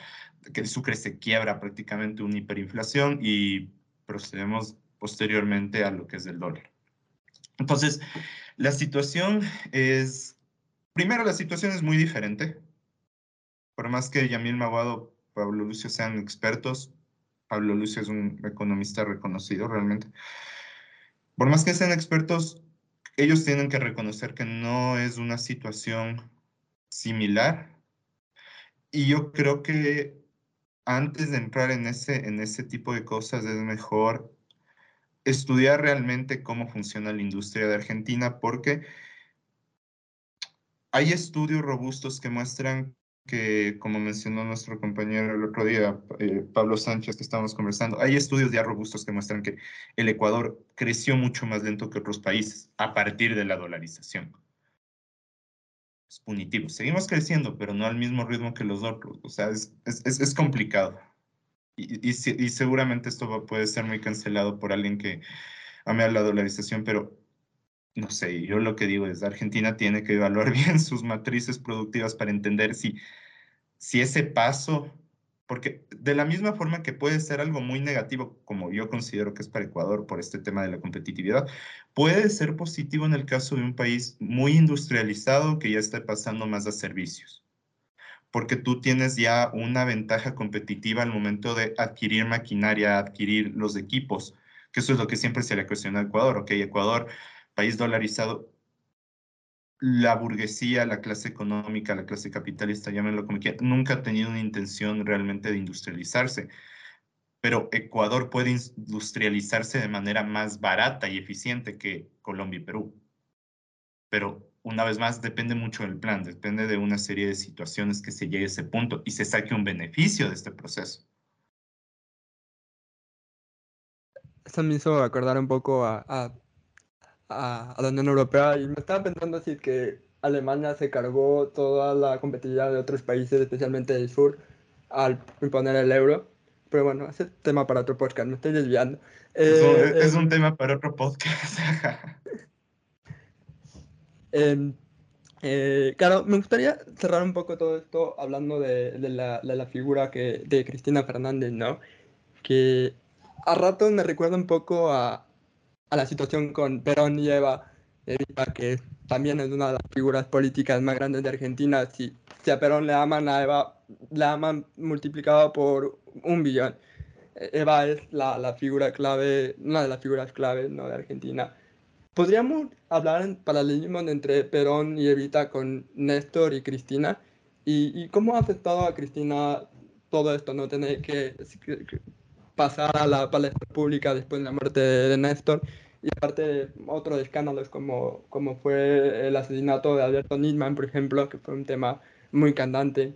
que el sucre se quiebra prácticamente una hiperinflación y procedemos posteriormente a lo que es el dólar. Entonces, la situación es, primero la situación es muy diferente por más que Yamil Maguado, Pablo Lucio sean expertos, Pablo Lucio es un economista reconocido realmente. Por más que sean expertos, ellos tienen que reconocer que no es una situación similar. Y yo creo que antes de entrar en ese, en ese tipo de cosas es mejor estudiar realmente cómo funciona la industria de Argentina porque hay estudios robustos que muestran que, como mencionó nuestro compañero el otro día, eh, Pablo Sánchez, que estábamos conversando, hay estudios ya robustos que muestran que el Ecuador creció mucho más lento que otros países a partir de la dolarización. Es punitivo. Seguimos creciendo, pero no al mismo ritmo que los otros. O sea, es, es, es complicado. Y, y, seguramente esto puede ser muy cancelado por alguien que ame a la dolarización, pero no sé, yo lo que digo es, Argentina tiene que evaluar bien sus matrices productivas para entender si, si ese paso, porque de la misma forma que puede ser algo muy negativo, como yo considero que es para Ecuador por este tema de la competitividad, puede ser positivo en el caso de un país muy industrializado que ya está pasando más a servicios. Porque tú tienes ya una ventaja competitiva al momento de adquirir maquinaria, adquirir los equipos, que eso es lo que siempre se le cuestiona a Ecuador. Ok, Ecuador país dolarizado, la burguesía, la clase económica, la clase capitalista, llámenlo como quieran, nunca ha tenido una intención realmente de industrializarse. Pero Ecuador puede industrializarse de manera más barata y eficiente que Colombia y Perú. Pero una vez más, depende mucho del plan, depende de una serie de situaciones que se llegue a ese punto y se saque un beneficio de este proceso. Eso me hizo acordar un poco a a, la Unión Europea y me estaba pensando si que Alemania se cargó toda la competitividad de otros países, especialmente del sur, al imponer el euro. Pero bueno, ese es tema para otro podcast, me estoy desviando. es, un, eh, es un, tema para otro podcast. eh, eh, claro, me gustaría cerrar un poco todo esto hablando de, de, la, de la, figura que, de Cristina Fernández, ¿no? Que a ratos me recuerda un poco a, a la situación con Perón y Eva, que también es una de las figuras políticas más grandes de Argentina. Si, si a Perón le aman, a Eva le aman multiplicado por un billón. Eva es la, la figura clave, una de las figuras claves ¿no? de Argentina. ¿Podríamos hablar en paralelismo entre Perón y Evita con Néstor y Cristina? ¿Y, y cómo ha afectado a Cristina todo esto, no tener que, pasar a la palestra pública después de la muerte de Néstor? Y aparte otros escándalos como, como fue el asesinato de Alberto Nisman, por ejemplo, que fue un tema muy candente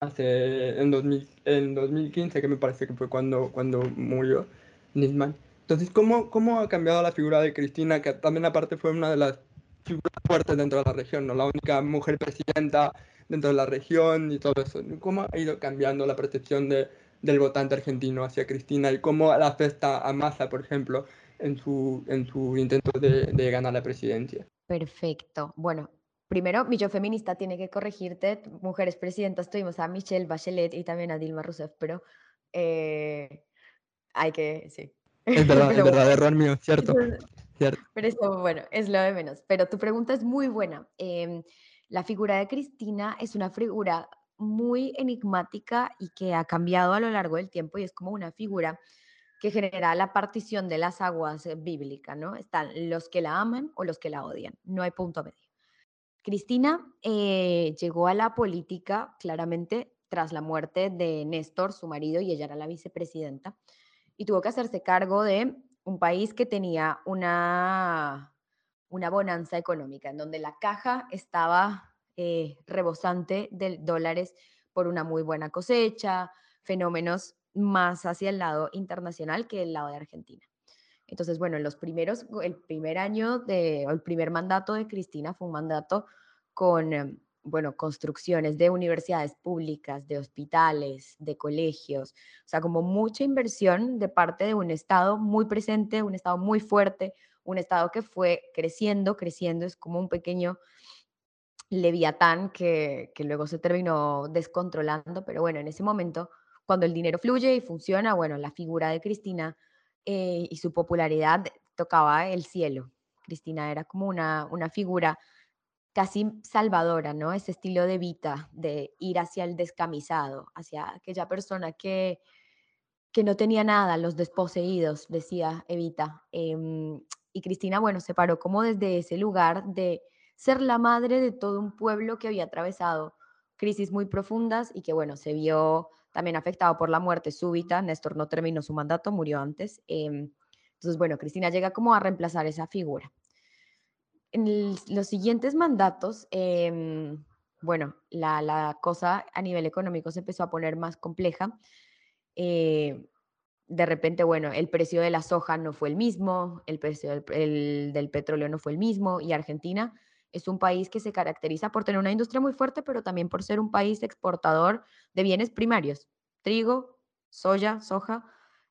hace, en, 2000, en 2015, que me parece que fue cuando, cuando murió Nisman. Entonces, ¿cómo, ¿cómo ha cambiado la figura de Cristina, que también aparte fue una de las figuras fuertes dentro de la región, ¿no? la única mujer presidenta dentro de la región y todo eso? ¿Cómo ha ido cambiando la percepción de, del votante argentino hacia Cristina y cómo la afecta a Massa, por ejemplo, en su, en su intento de, de ganar la presidencia. Perfecto. Bueno, primero, mi yo feminista tiene que corregirte. Mujeres presidentas tuvimos a Michelle Bachelet y también a Dilma Rousseff, pero eh, hay que, sí. Es verdad, es verdad, error mío, cierto, cierto. Pero eso, bueno, es lo de menos. Pero tu pregunta es muy buena. Eh, la figura de Cristina es una figura muy enigmática y que ha cambiado a lo largo del tiempo y es como una figura que genera la partición de las aguas eh, bíblicas, ¿no? Están los que la aman o los que la odian, no hay punto medio. Cristina eh, llegó a la política claramente tras la muerte de Néstor, su marido, y ella era la vicepresidenta, y tuvo que hacerse cargo de un país que tenía una, una bonanza económica, en donde la caja estaba eh, rebosante de dólares por una muy buena cosecha, fenómenos más hacia el lado internacional que el lado de Argentina. Entonces, bueno, en los primeros, el primer año de, el primer mandato de Cristina fue un mandato con, em, bueno, construcciones de universidades públicas, de hospitales, de colegios, o sea, como mucha inversión de parte de un Estado muy presente, un Estado muy fuerte, un Estado que fue creciendo, creciendo, es como un pequeño leviatán que, que luego se terminó descontrolando, pero bueno, en ese momento cuando el dinero fluye y funciona, bueno, la figura de Cristina eh, y su popularidad tocaba el cielo. Cristina era como una, una figura casi salvadora, ¿no? Ese estilo de vida, de ir hacia el descamisado, hacia aquella persona que, que no tenía nada, los desposeídos, decía Evita. Em, y Cristina, bueno, se paró como desde ese lugar de ser la madre de todo un pueblo que había atravesado crisis muy profundas y que, bueno, se vio también afectado por la muerte súbita. Néstor no terminó su mandato, murió antes. Em, entonces, bueno, Cristina llega como a reemplazar esa figura. en los siguientes mandatos, em, bueno, la, la, cosa a nivel económico se empezó a poner más compleja. Eh, de repente, bueno, el precio de la soja no fue el mismo, el precio del, del, petróleo no fue el mismo y Argentina es un país que se caracteriza por tener una industria muy fuerte, pero también por ser un país exportador de bienes primarios, trigo, soya, soja,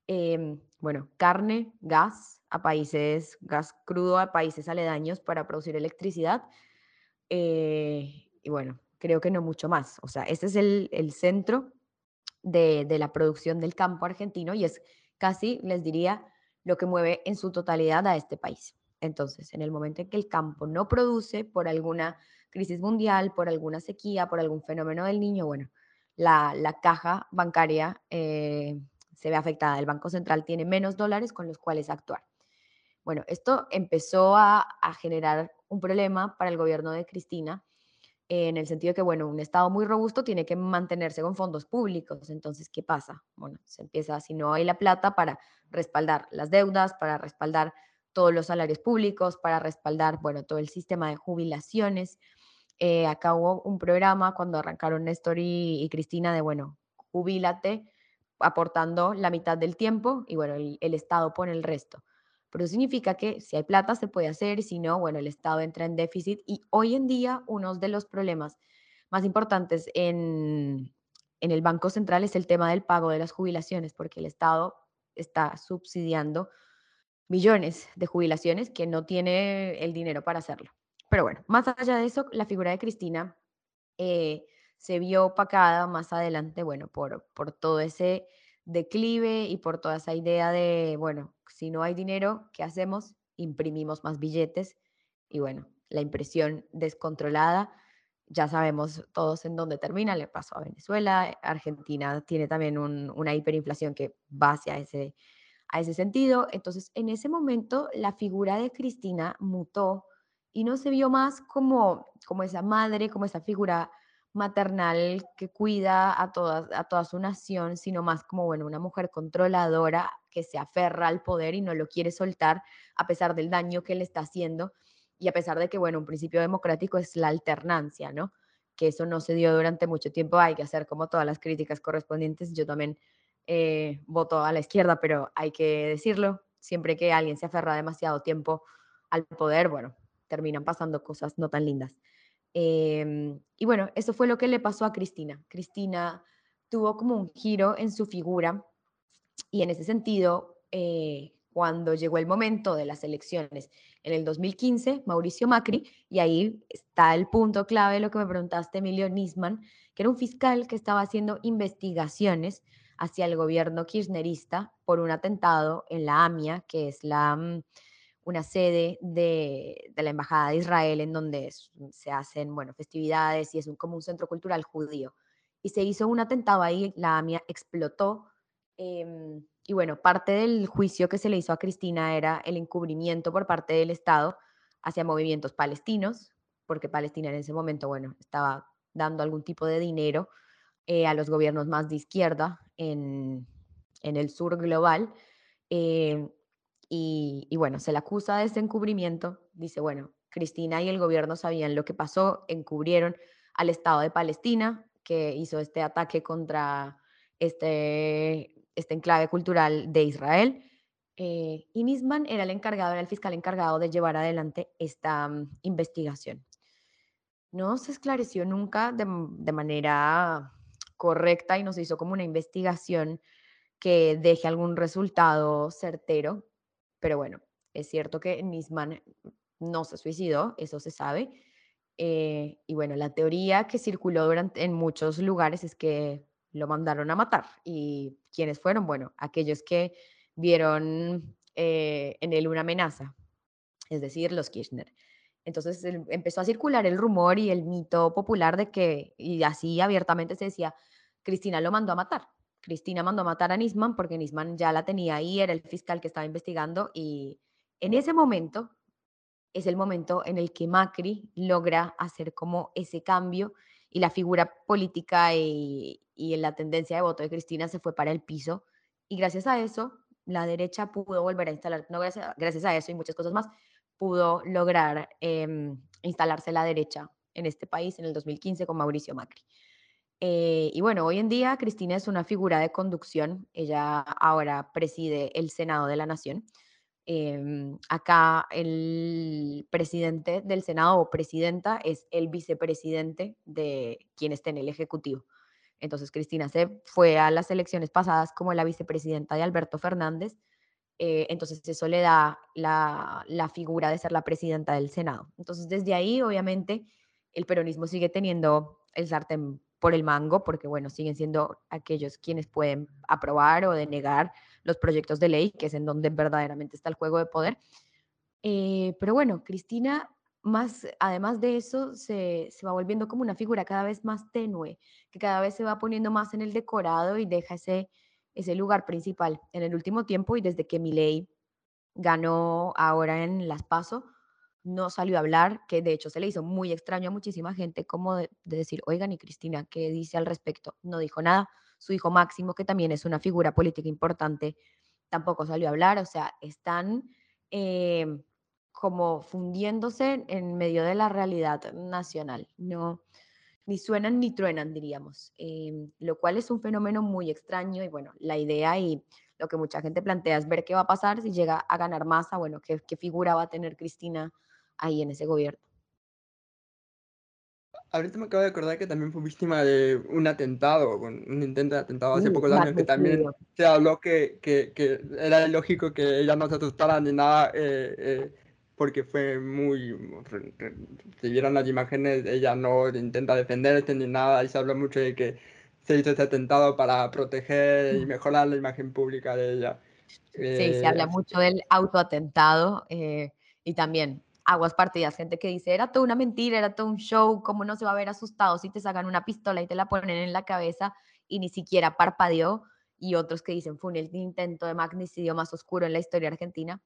em, bueno, carne, gas a países, gas crudo a países aledaños para producir electricidad. Eh, y bueno, creo que no mucho más. O sea, este es el, el centro de, de, la producción del campo argentino y es casi, les diría, lo que mueve en su totalidad a este país. Entonces, en el momento en que el campo no produce por alguna crisis mundial, por alguna sequía, por algún fenómeno del niño, bueno, la, la caja bancaria eh, se ve afectada. El Banco Central tiene menos dólares con los cuales actuar. Bueno, esto empezó a, a generar un problema para el gobierno de Cristina en el sentido de que, bueno, un Estado muy robusto tiene que mantenerse con fondos públicos. Entonces, ¿qué pasa? Bueno, se empieza, si no hay la plata para respaldar las deudas, para respaldar todos los salarios públicos, para respaldar, bueno, todo el sistema de jubilaciones. Eh, un programa cuando arrancaron Néstor y, Cristina de, bueno, jubílate aportando la mitad del tiempo y, bueno, el, Estado pone el resto. Pero significa que si hay plata se puede hacer, si no, bueno, el Estado entra en déficit y hoy en día uno de los problemas más importantes en, en el Banco Central es el tema del pago de las jubilaciones, porque el Estado está subsidiando millones de jubilaciones que no tiene el dinero para hacerlo. Pero bueno, más allá de eso, la figura de Cristina eh, se vio opacada más adelante, bueno, por, por todo ese declive y por toda esa idea de, bueno, si no hay dinero, ¿qué hacemos? Imprimimos más billetes y bueno, la impresión descontrolada, ya sabemos todos en dónde termina, le pasó a Venezuela, Argentina tiene también un, una hiperinflación que va hacia ese, a ese sentido. Entonces, en ese momento, la figura de Cristina mutó y no se vio más como, como esa madre, como esa figura maternal que cuida a toda, a toda su nación, sino más como, bueno, una mujer controladora que se aferra al poder y no lo quiere soltar a pesar del daño que le está haciendo y a pesar de que, bueno, un principio democrático es la alternancia, ¿no? Que eso no se dio durante mucho tiempo, hay que hacer como todas las críticas correspondientes. Yo también eh, voto a la izquierda, pero hay que decirlo, siempre que alguien se aferra demasiado tiempo al poder, bueno, terminan pasando cosas no tan lindas. Eh, y bueno, eso fue lo que le pasó a Cristina. Cristina tuvo como un giro en su figura y en ese sentido, eh, cuando llegó el momento de las elecciones en el 2015, Mauricio Macri, y ahí está el punto clave, lo que me preguntaste, Emilio Nisman, que era un fiscal que estaba haciendo investigaciones hacia el gobierno kirchnerista por un atentado en la AMIA, que es la, mm, una sede de, de, la Embajada de Israel en donde se hacen bueno, festividades y es un, como un centro cultural judío. Y se hizo un atentado ahí, la AMIA explotó. Eh, y bueno, parte del juicio que se le hizo a Cristina era el encubrimiento por parte del Estado hacia movimientos palestinos, porque Palestina en ese momento, bueno, estaba dando algún tipo de dinero eh, a los gobiernos más de izquierda en, en el sur global. Eh, y, bueno, se le acusa de ese encubrimiento. Dice, bueno, Cristina y el gobierno sabían lo que pasó, encubrieron al Estado de Palestina, que hizo este ataque contra este, este enclave cultural de Israel. Eh, y Nisman era el encargado, era el fiscal encargado de llevar adelante esta um, investigación. No se esclareció nunca de, de manera correcta y nos hizo como una investigación que deje algún resultado certero. Pero bueno, es cierto que Nisman no se suicidó, eso se sabe. Eh, y bueno, la teoría que circuló durante, en muchos lugares es que lo mandaron a matar. ¿Y quiénes fueron? Bueno, aquellos que vieron eh, en él una amenaza, es decir, los Kirchner. Entonces empezó a circular el rumor y el mito popular de que, y así abiertamente se decía, Cristina lo mandó a matar. Cristina mandó a matar a Nisman porque Nisman ya la tenía ahí, era el fiscal que estaba investigando y en ese momento es el momento en el que Macri logra hacer como ese cambio y la figura política y, y la tendencia de voto de Cristina se fue para el piso y gracias a eso la derecha pudo volver a instalar, no gracias, gracias a eso y muchas cosas más, pudo lograr em, instalarse la derecha en este país en el 2015 con Mauricio Macri. Eh, y bueno, hoy en día Cristina es una figura de conducción. Ella ahora preside el Senado de la Nación. Em, acá el presidente del Senado o presidenta es el vicepresidente de quien esté en el Ejecutivo. Entonces Cristina se fue a las elecciones pasadas como la vicepresidenta de Alberto Fernández. Eh, entonces eso le da la, la figura de ser la presidenta del Senado. Entonces desde ahí, obviamente, el peronismo sigue teniendo el sartén por el mango, porque bueno, siguen siendo aquellos quienes pueden aprobar o denegar los proyectos de ley, que es en donde verdaderamente está el juego de poder. Eh, pero bueno, Cristina, más, además de eso, se, se, va volviendo como una figura cada vez más tenue, que cada vez se va poniendo más en el decorado y deja ese, ese lugar principal. En el último tiempo y desde que Milei ganó ahora en Las Paso, no salió a hablar, que de hecho se le hizo muy extraño a muchísima gente como de, decir, oigan, y Cristina, ¿qué dice al respecto? No dijo nada. Su hijo Máximo, que también es una figura política importante, tampoco salió a hablar. O sea, están em, como fundiéndose en medio de la realidad nacional. No, ni suenan ni truenan, diríamos, em, lo cual es un fenómeno muy extraño y bueno, la idea y lo que mucha gente plantea es ver qué va a pasar si llega a ganar masa, bueno, qué, qué figura va a tener Cristina ahí en ese gobierno. Ahorita me acabo de acordar que también fue víctima de un atentado, un intento de atentado hace pocos años, que también se habló que, que, que, era lógico que ella no se asustara ni nada, eh, eh, porque fue muy, si vieron las imágenes, ella no intenta defenderse ni nada, y se habló mucho de que se hizo ese atentado para proteger y mejorar la imagen pública de ella. Sí, se habla eh, mucho del autoatentado y también aguas partidas, gente que dice, era todo una mentira, era todo un show, ¿cómo no se va a ver asustado si te sacan una pistola y te la ponen en la cabeza y ni siquiera parpadeó? Y otros que dicen, fue un intento de magnicidio más oscuro en la historia argentina.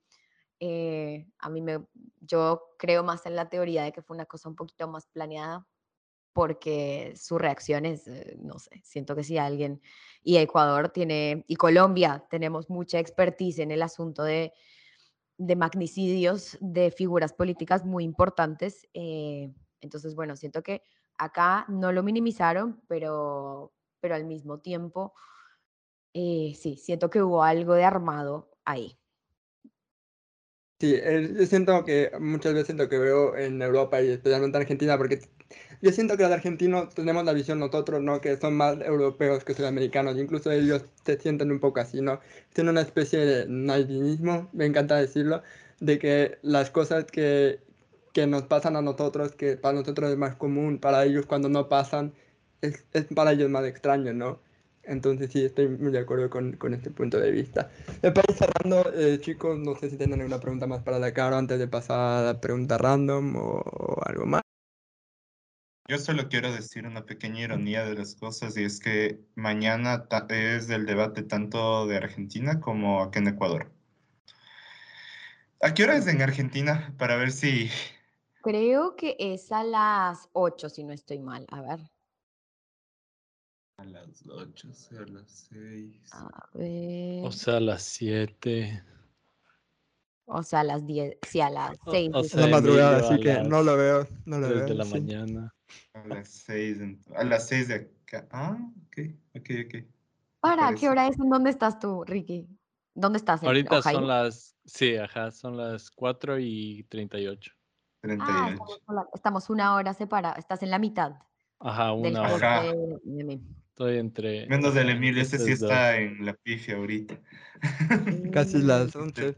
Eh, a mí me, yo creo más en la teoría de que fue una cosa un poquito más planeada, porque su reacción es, eh, no sé, siento que si alguien, y Ecuador tiene, y Colombia, tenemos mucha expertise en el asunto de de magnicidios de figuras políticas muy importantes. Eh, entonces, bueno, siento que acá no lo minimizaron, pero, pero al mismo tiempo, eh, sí, siento que hubo algo de armado ahí. Sí, yo siento que muchas veces lo que veo en Europa y especialmente en Argentina, porque yo siento que los argentinos tenemos la visión nosotros, ¿no? Que son más europeos que sudamericanos, incluso ellos se sienten un poco así, ¿no? Tienen una especie de naivismo, me encanta decirlo, de que las cosas que, que nos pasan a nosotros, que para nosotros es más común, para ellos cuando no pasan, es, es para ellos más extraño, ¿no? Entonces sí, estoy muy de acuerdo con, con este punto de vista. Para ir cerrando, eh, chicos, no sé si tienen alguna pregunta más para la cara antes de pasar a la pregunta random o, algo más. Yo solo quiero decir una pequeña ironía de las cosas y es que mañana es el debate tanto de Argentina como aquí en Ecuador. ¿A qué hora es en Argentina? Para ver si... Creo que es a las 8, si no estoy mal. A ver. A las 8, o sea, a las 6. A ver. O sea, a las 7. O sea, a las 10, sí, a las 6. O, sea, la madrugada, así que no lo veo, no lo veo. de la mañana. A las 6, a las 6 de acá. Ah, ok, ok, ok. ¿Para qué hora es? ¿En dónde estás tú, Ricky? ¿Dónde estás? Ahorita son las, sí, ajá, son las 4 y 38. 38. Ah, estamos, estamos una hora separados, estás en la mitad. Ajá, una hora. Ajá. De, de Estoy entre. Menos del Emilio, ese sí está en la pifia ahorita. Casi las 11.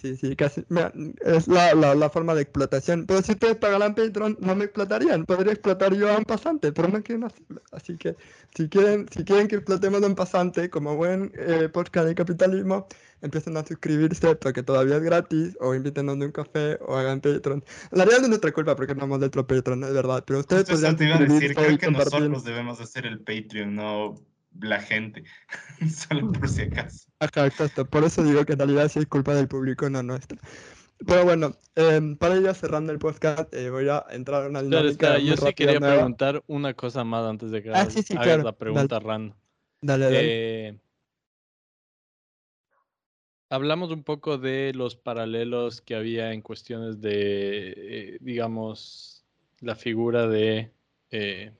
Sí, sí, casi. Mira, es la, la, la, forma de explotación. Pero si ustedes pagaran Patreon, no me explotarían. Podría explotar yo a un pasante, pero no quieren hacerlo. Así que si quieren, si quieren que explotemos a un pasante, como buen eh, podcast de capitalismo, empiecen a suscribirse porque todavía es gratis, o invítenos de un café, o hagan Patreon. La realidad es nuestra culpa porque no hemos hecho Patreon, es verdad. Pero ustedes podrían te iba a decir, creo que nosotros debemos hacer el Patreon, no la gente, solo por si acaso. Ajá, exacto. Por eso digo que en realidad sí es culpa del público, no nuestra. Pero bueno, eh, para ir cerrando el podcast, eh, voy a entrar en una dinámica Yo sí quería nueva. preguntar una cosa más antes de que ah, sí, sí, hagas claro. la pregunta dale. random. Dale, dale. Eh, hablamos un poco de los paralelos que había en cuestiones de, eh, digamos, la figura de... Eh,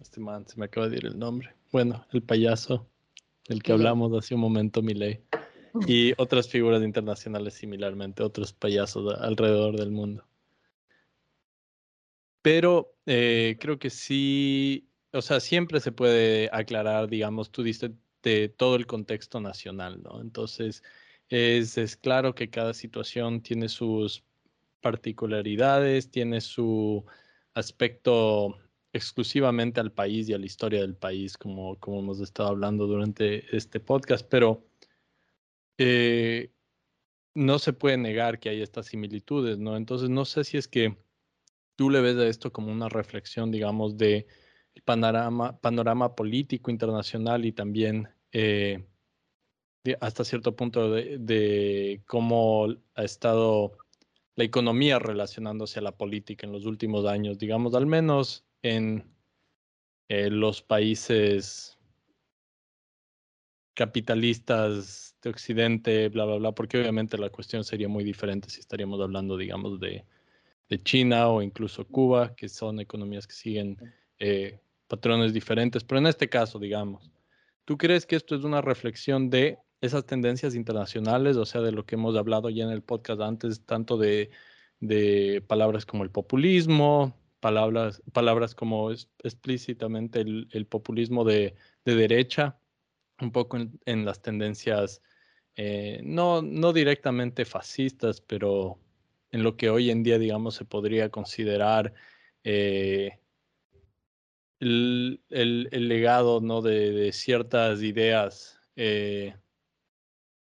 este man, se me acaba de decir el nombre. Bueno, el payaso del que hablamos hace un momento, Miley. Y otras figuras internacionales similarmente, otros payasos alrededor del mundo. Pero eh, creo que sí, o sea, siempre se puede aclarar, digamos, tú diste de todo el contexto nacional, ¿no? Entonces, es, es claro que cada situación tiene sus particularidades, tiene su aspecto exclusivamente al país y a la historia del país, como, como hemos estado hablando durante este podcast, pero eh, no se puede negar que hay estas similitudes, ¿no? Entonces, no sé si es que tú le ves a esto como una reflexión, digamos, de panorama, panorama político internacional y también eh, hasta cierto punto de, cómo ha estado la economía relacionándose a la política en los últimos años, digamos, al menos en eh, los países capitalistas de Occidente, bla, bla, bla, porque obviamente la cuestión sería muy diferente si estaríamos hablando, digamos, de, de China o incluso Cuba, que son economías que siguen eh, patrones diferentes, pero en este caso, digamos, ¿tú crees que esto es una reflexión de esas tendencias internacionales, o sea, de lo que hemos hablado ya en el podcast antes, tanto de, de palabras como el populismo, palabras, palabras como explícitamente el, populismo de, de, derecha, un poco en, las tendencias, eh, no, no directamente fascistas, pero en lo que hoy en día, digamos, se podría considerar eh, el, el, legado ¿no? de, ciertas ideas eh,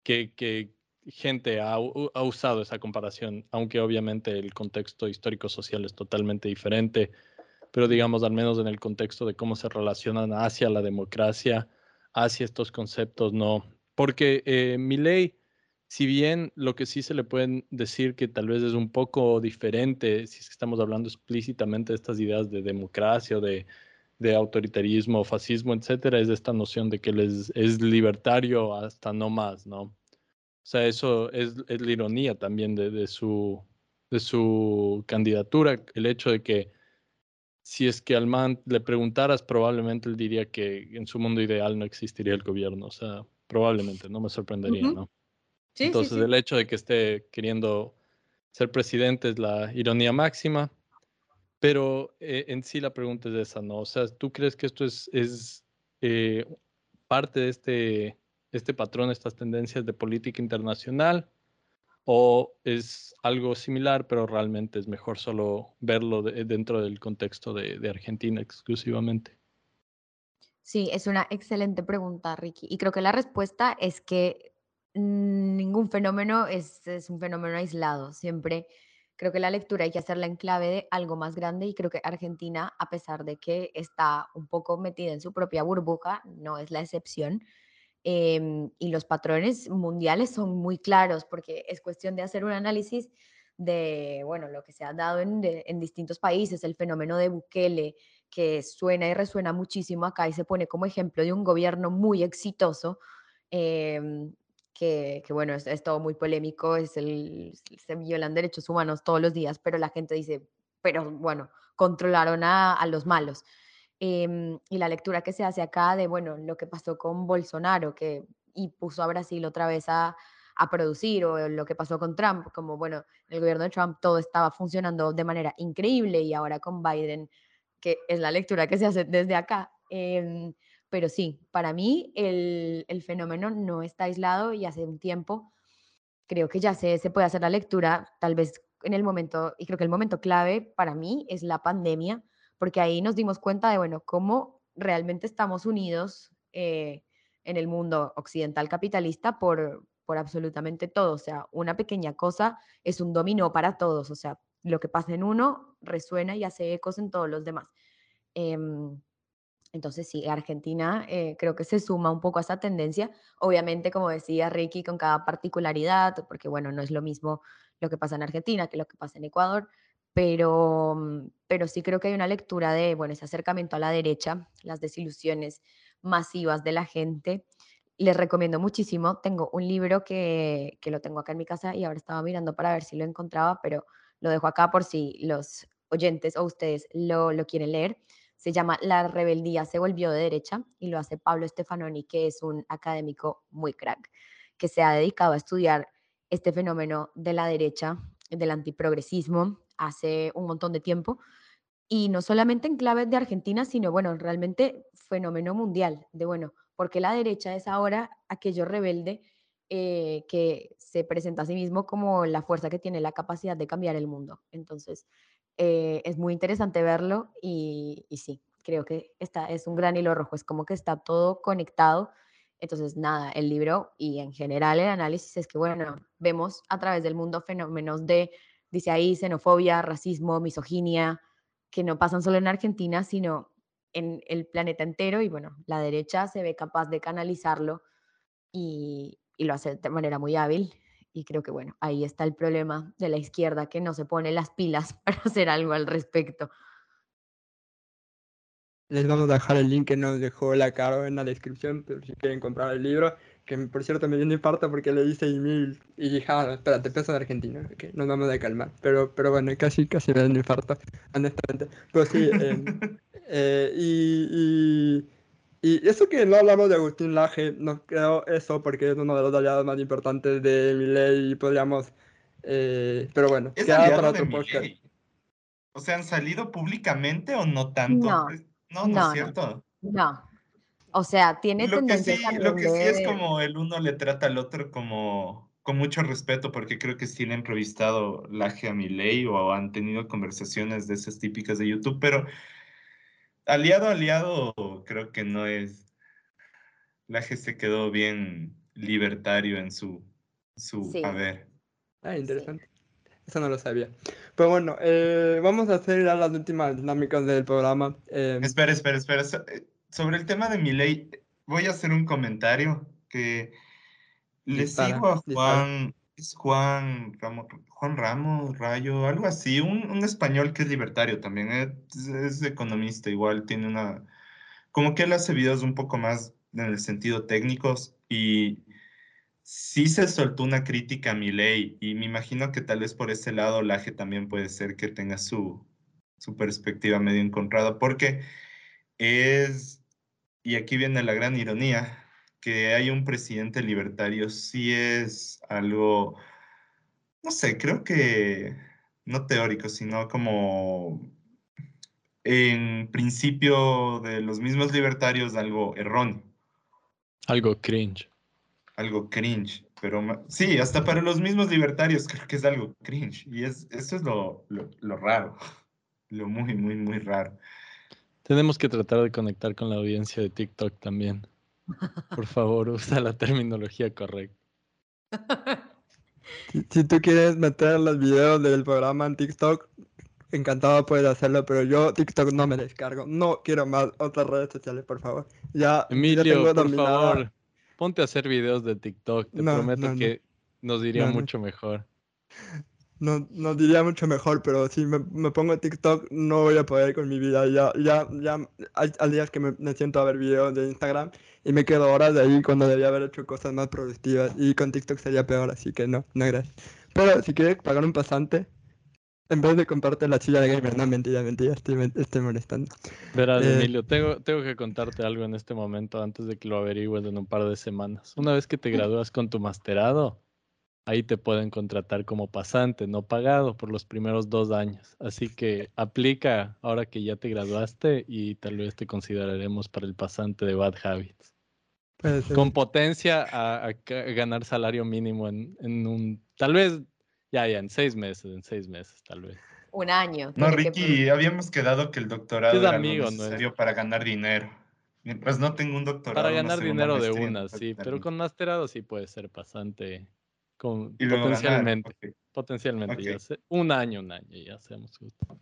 que, gente ha, ha, usado esa comparación, aunque obviamente el contexto histórico-social es totalmente diferente, pero digamos al menos en el contexto de cómo se relacionan hacia la democracia, hacia estos conceptos, no. Porque eh, mi ley si bien lo que sí se le pueden decir que tal vez es un poco diferente, si estamos hablando explícitamente de estas ideas de democracia o de, de autoritarismo, fascismo, etcétera, es esta noción de que les, es libertario hasta no más, ¿no? O sea, eso es, es la ironía también de, de, su, de su candidatura, el hecho de que si es que al man le preguntaras, probablemente él diría que en su mundo ideal no existiría el gobierno, o sea, probablemente, no me sorprendería, uh -huh. ¿no? Sí, Entonces, sí, sí. el hecho de que esté queriendo ser presidente es la ironía máxima, pero eh, en sí la pregunta es esa, ¿no? O sea, ¿tú crees que esto es, es eh, parte de este, este patrón, estas tendencias de política internacional? ¿O es algo similar, pero realmente es mejor solo verlo de, dentro del contexto de, de Argentina exclusivamente? Sí, es una excelente pregunta, Ricky. Y creo que la respuesta es que ningún fenómeno es, es, un fenómeno aislado. Siempre creo que la lectura hay que hacerla en clave de algo más grande y creo que Argentina, a pesar de que está un poco metida en su propia burbuja, no es la excepción. Eh, y los patrones mundiales son muy claros porque es cuestión de hacer un análisis de, bueno, lo que se ha dado en, de, en distintos países, el fenómeno de Bukele, que suena y resuena muchísimo acá y se pone como ejemplo de un gobierno muy exitoso. Eh, que, que, bueno, es, es, todo muy polémico, es el, se violan derechos humanos todos los días, pero la gente dice, pero bueno, controlaron a, a los malos. Eh, y la lectura que se hace acá de, bueno, lo que pasó con Bolsonaro, que y puso a Brasil otra vez a, a producir, o lo que pasó con Trump, como, bueno, el gobierno de Trump todo estaba funcionando de manera increíble y ahora con Biden, que es la lectura que se hace desde acá. Eh, pero sí, para mí el, el, fenómeno no está aislado y hace un tiempo creo que ya se, se puede hacer la lectura, tal vez en el momento, y creo que el momento clave para mí es la pandemia, porque ahí nos dimos cuenta de, bueno, cómo realmente estamos unidos eh, en el mundo occidental capitalista por, por absolutamente todo. O sea, una pequeña cosa es un dominó para todos. O sea, lo que pasa en uno resuena y hace ecos en todos los demás. Eh, entonces, sí, Argentina eh, creo que se suma un poco a esa tendencia. Obviamente, como decía Ricky, con cada particularidad, porque bueno, no es lo mismo lo que pasa en Argentina que lo que pasa en Ecuador, pero, mm, pero sí creo que hay una lectura de, bueno, ese acercamiento a la derecha, las desilusiones masivas de la gente les recomiendo muchísimo. Tengo un libro que, que, lo tengo acá en mi casa y ahora estaba mirando para ver si lo encontraba, pero lo dejo acá por si los oyentes o ustedes lo, lo quieren leer. Se llama La rebeldía se volvió de derecha y lo hace Pablo Stefanoni, que es un académico muy crack, que se ha dedicado a estudiar este fenómeno de la derecha, del antiprogresismo, hace un montón de tiempo. Y no solamente en clave de Argentina, sino, bueno, realmente fenómeno mundial, de, bueno, porque la derecha es ahora aquello rebelde eh, que se presenta a sí mismo como la fuerza que tiene la capacidad de cambiar el mundo. Entonces, eh, es muy interesante verlo y, y, sí, creo que está, es un gran hilo rojo, es como que está todo conectado. Entonces, nada, el libro y en general el análisis es que, bueno, vemos a través del mundo fenómenos de, dice ahí, xenofobia, racismo, misoginia, que no pasan solo en Argentina, sino en el planeta entero y bueno, la derecha se ve capaz de canalizarlo y, y lo hace de manera muy hábil y creo que bueno, ahí está el problema de la izquierda que no se pone las pilas para hacer algo al respecto. Les vamos a dejar el link que nos dejó la Caro en la descripción, pero si quieren comprar el libro, que por cierto me dio un infarto porque le hice email y dije, ah, espérate, peso de Argentina, que nos vamos a calmar. Pero, pero bueno, casi, casi me dio un infarto, honestamente. Pero sí, eh, eh, y, y, y, eso que no hablamos de Agustín Laje, no creo eso porque es uno de los aliados más importantes de mi ley y podríamos... Eh, pero bueno, ¿Es queda para otro podcast. O sea, ¿han salido públicamente o no tanto? No. No, no, no es cierto. No. O sea, tiene lo que tendencia sí, también lo que sí es como el uno le trata al otro como con mucho respeto, porque creo que sí le ha entrevistado Laje a Milei o han tenido conversaciones de esas típicas de YouTube, pero aliado, aliado, creo que no es. Laje se quedó bien libertario en su, su Sí. haber. Ah, interesante. Eso no lo sabía. Pero bueno, eh, vamos a hacer ya las últimas dinámicas del programa. Eh, Espera, espera, espera. So- eh, Sobre el tema de Milei, voy a hacer un comentario que le Dispara, sigo a. Juan, es Juan Ramos, Juan Ramos, Rayo, algo así, un, un español que es libertario también, es, es economista, igual tiene una, como que él hace videos un poco más en el sentido técnicos y sí se soltó una crítica a Milei y me imagino que tal vez por ese lado Laje también puede ser que tenga su, su perspectiva medio encontrada, porque es, y aquí viene la gran ironía, que hay un presidente libertario sí es algo, no sé, creo que no teórico, sino como en principio de los mismos libertarios algo erróneo, Algo cringe. algo cringe. Pero sí, hasta para los mismos libertarios creo que es algo cringe. Y es, eso es lo, lo, lo raro, lo muy, muy, muy raro. Tenemos que tratar de conectar con la audiencia de TikTok también. Por favor, usa la terminología correcta. si, si tú quieres meter los videos del programa en TikTok, encantado puedes hacerlo, pero yo TikTok no me descargo. No quiero más otras redes sociales, por favor. Ya, ya Emilio, tengo por favor, ponte a hacer videos de TikTok. Te No, prometo no, no. que nos iría No, no. mucho mejor. No, no diría mucho mejor, pero si me, me pongo TikTok no voy a poder con mi vida. Ya, ya, ya hay, hay días que me, me siento a ver videos de Instagram y me quedo horas de ahí cuando debía haber hecho cosas más productivas y con TikTok sería peor, así que no, no gracias. Pero si quieres pagar un pasante, en vez de comprarte la silla de gamer, no, mentira, mentira, estoy, estoy molestando. Verás, Eh, Emilio, tengo, tengo que contarte algo en este momento antes de que lo averigües en un par de semanas. Una vez que te gradúas con tu masterado, ahí te pueden contratar como pasante, no pagado por los primeros dos años. Así que aplica ahora que ya te graduaste y tal vez te consideraremos para el pasante de Bad Habits. puede ser. Con potencia a, ganar salario mínimo en, en un, tal vez, ya, ya, en seis meses, en seis meses, tal vez. Un año. No, que- Ricky, habíamos quedado que el doctorado Es era amigo, lo ¿no? necesario para ganar dinero. Mientras no tengo un doctorado. Para ganar dinero de no una, sí, pero con masterado sí puede ser pasante, con, y potencialmente, ok, potencialmente, ya Ok. sé, un año, un año, ya seamos justos.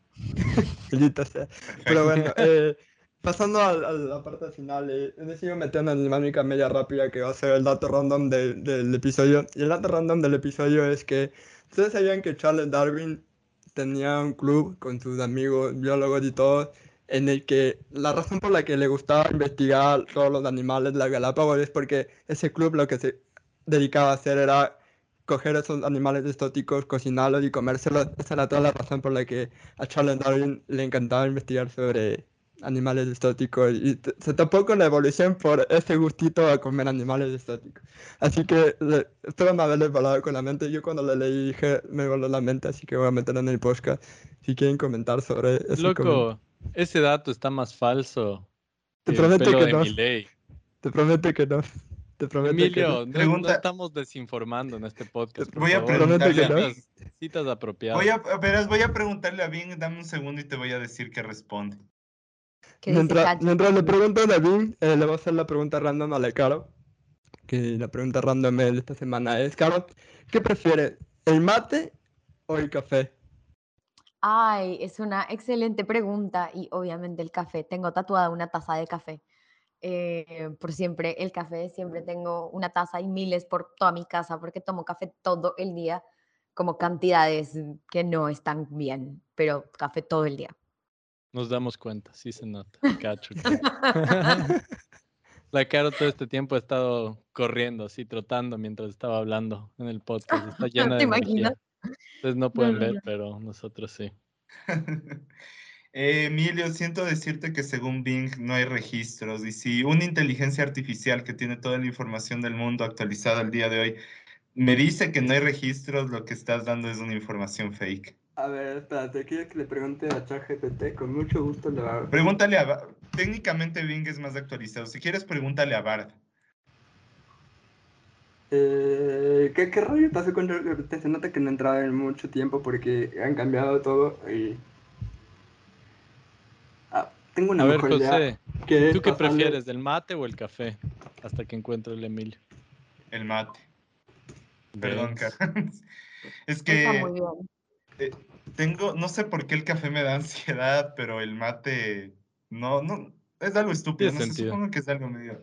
Pero bueno, eh, pasando a, a la parte final, eh, he decidido meter una dinámica media rápida que va a ser el dato random de- del episodio. Y el dato random del episodio es que ustedes sabían que Charles Darwin tenía un club con sus amigos biólogos y todo, en el que la razón por la que le gustaba investigar todos los animales de la Galápagos es porque ese club lo que se dedicaba a hacer era coger esos animales exóticos, cocinarlos y comérselos. Esa era toda la razón por la que a Charles Darwin le encantaba investigar sobre animales exóticos y se topó con la evolución por ese gustito a comer animales exóticos. Así que espero no haberle volado con la mente. Yo cuando le leí dije, me voló la mente, así que voy a meterlo en el podcast. Si quieren comentar sobre eso. Loco, ese dato está más falso. Te prometo que no. Te prometo que no. Te prometo Emilio, que no. no, estamos desinformando en este podcast. Voy a preguntarle no. citas apropiadas. Voy a, verás, voy a preguntarle a Bing, dame un segundo y te voy a decir que responde. Mientras, mientras, le pregunto a Bing, eh, le voy a hacer la pregunta random a la Caro. Que la pregunta random de esta semana es, Caro, ¿qué prefieres? ¿El mate o el café? Ay, es una excelente pregunta y obviamente el café. Tengo tatuada una taza de café. Eh, por siempre el café, siempre tengo una taza y miles por toda mi casa porque tomo café todo el día, como cantidades que no están bien, pero café todo el día. Nos damos cuenta, sí se nota. Cacho. La Caro todo este tiempo ha estado corriendo, así trotando mientras estaba hablando en el podcast. Está llena de energía. Ustedes no pueden ver, pero nosotros sí. Eh, Emilio, siento decirte que según Bing no hay registros y si una inteligencia artificial que tiene toda la información del mundo actualizada al día de hoy me dice que no hay registros, lo que estás dando es una información fake. A ver, espérate, quiero que le pregunte a ChatGPT, con mucho gusto le va a... Pregúntale a... Técnicamente Bing es más actualizado. Si quieres, pregúntale a Bard. Eh, ¿qué, ¿Qué rollo pasó con ChatGPT? Se nota que no entraba en mucho tiempo porque han cambiado todo y tengo una a ver, José, ¿tú qué prefieres, del mate o el café? Hasta que encuentre el Emilio. El mate. Perdón, Carlos. Es que eh, tengo, no sé por qué el café me da ansiedad, pero el mate no, no, es algo estúpido. No sé, supongo que es algo medio.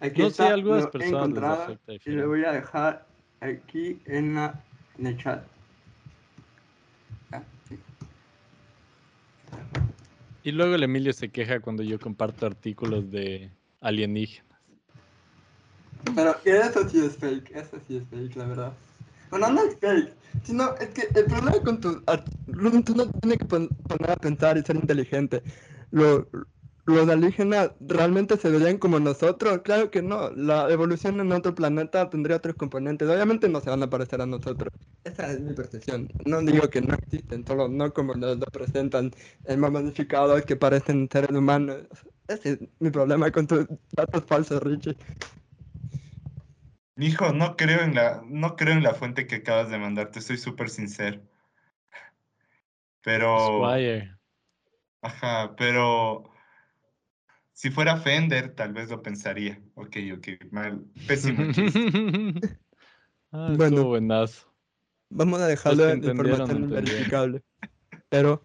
Aquí no sé, algunas personas Y le voy a dejar aquí en, la, en el chat. Y luego el Emilio se queja cuando yo comparto artículos de alienígenas. Pero eso sí es fake, eso sí es fake, la verdad. Bueno, no es fake, sino es que el problema con tu... Tú no tienes que poner a pensar y ser inteligente. Lo, los alienígenas realmente se verían como nosotros? Claro que no. La evolución en otro planeta tendría otros componentes. Obviamente no se van a parecer a nosotros. Esa es mi percepción. No digo que no existen, solo no como nos lo presentan en más modificados que parecen seres humanos. Ese es mi problema con tus datos falsos, Richie. Hijo, no creo en la, no creo en la fuente que acabas de mandar, te soy súper sincero. Pero. Ajá, pero si fuera Fender, tal vez lo pensaría. Ok, ok, mal. Pésimo ah, bueno, buenazo. Vamos a dejarlo en información inverificable. Pero.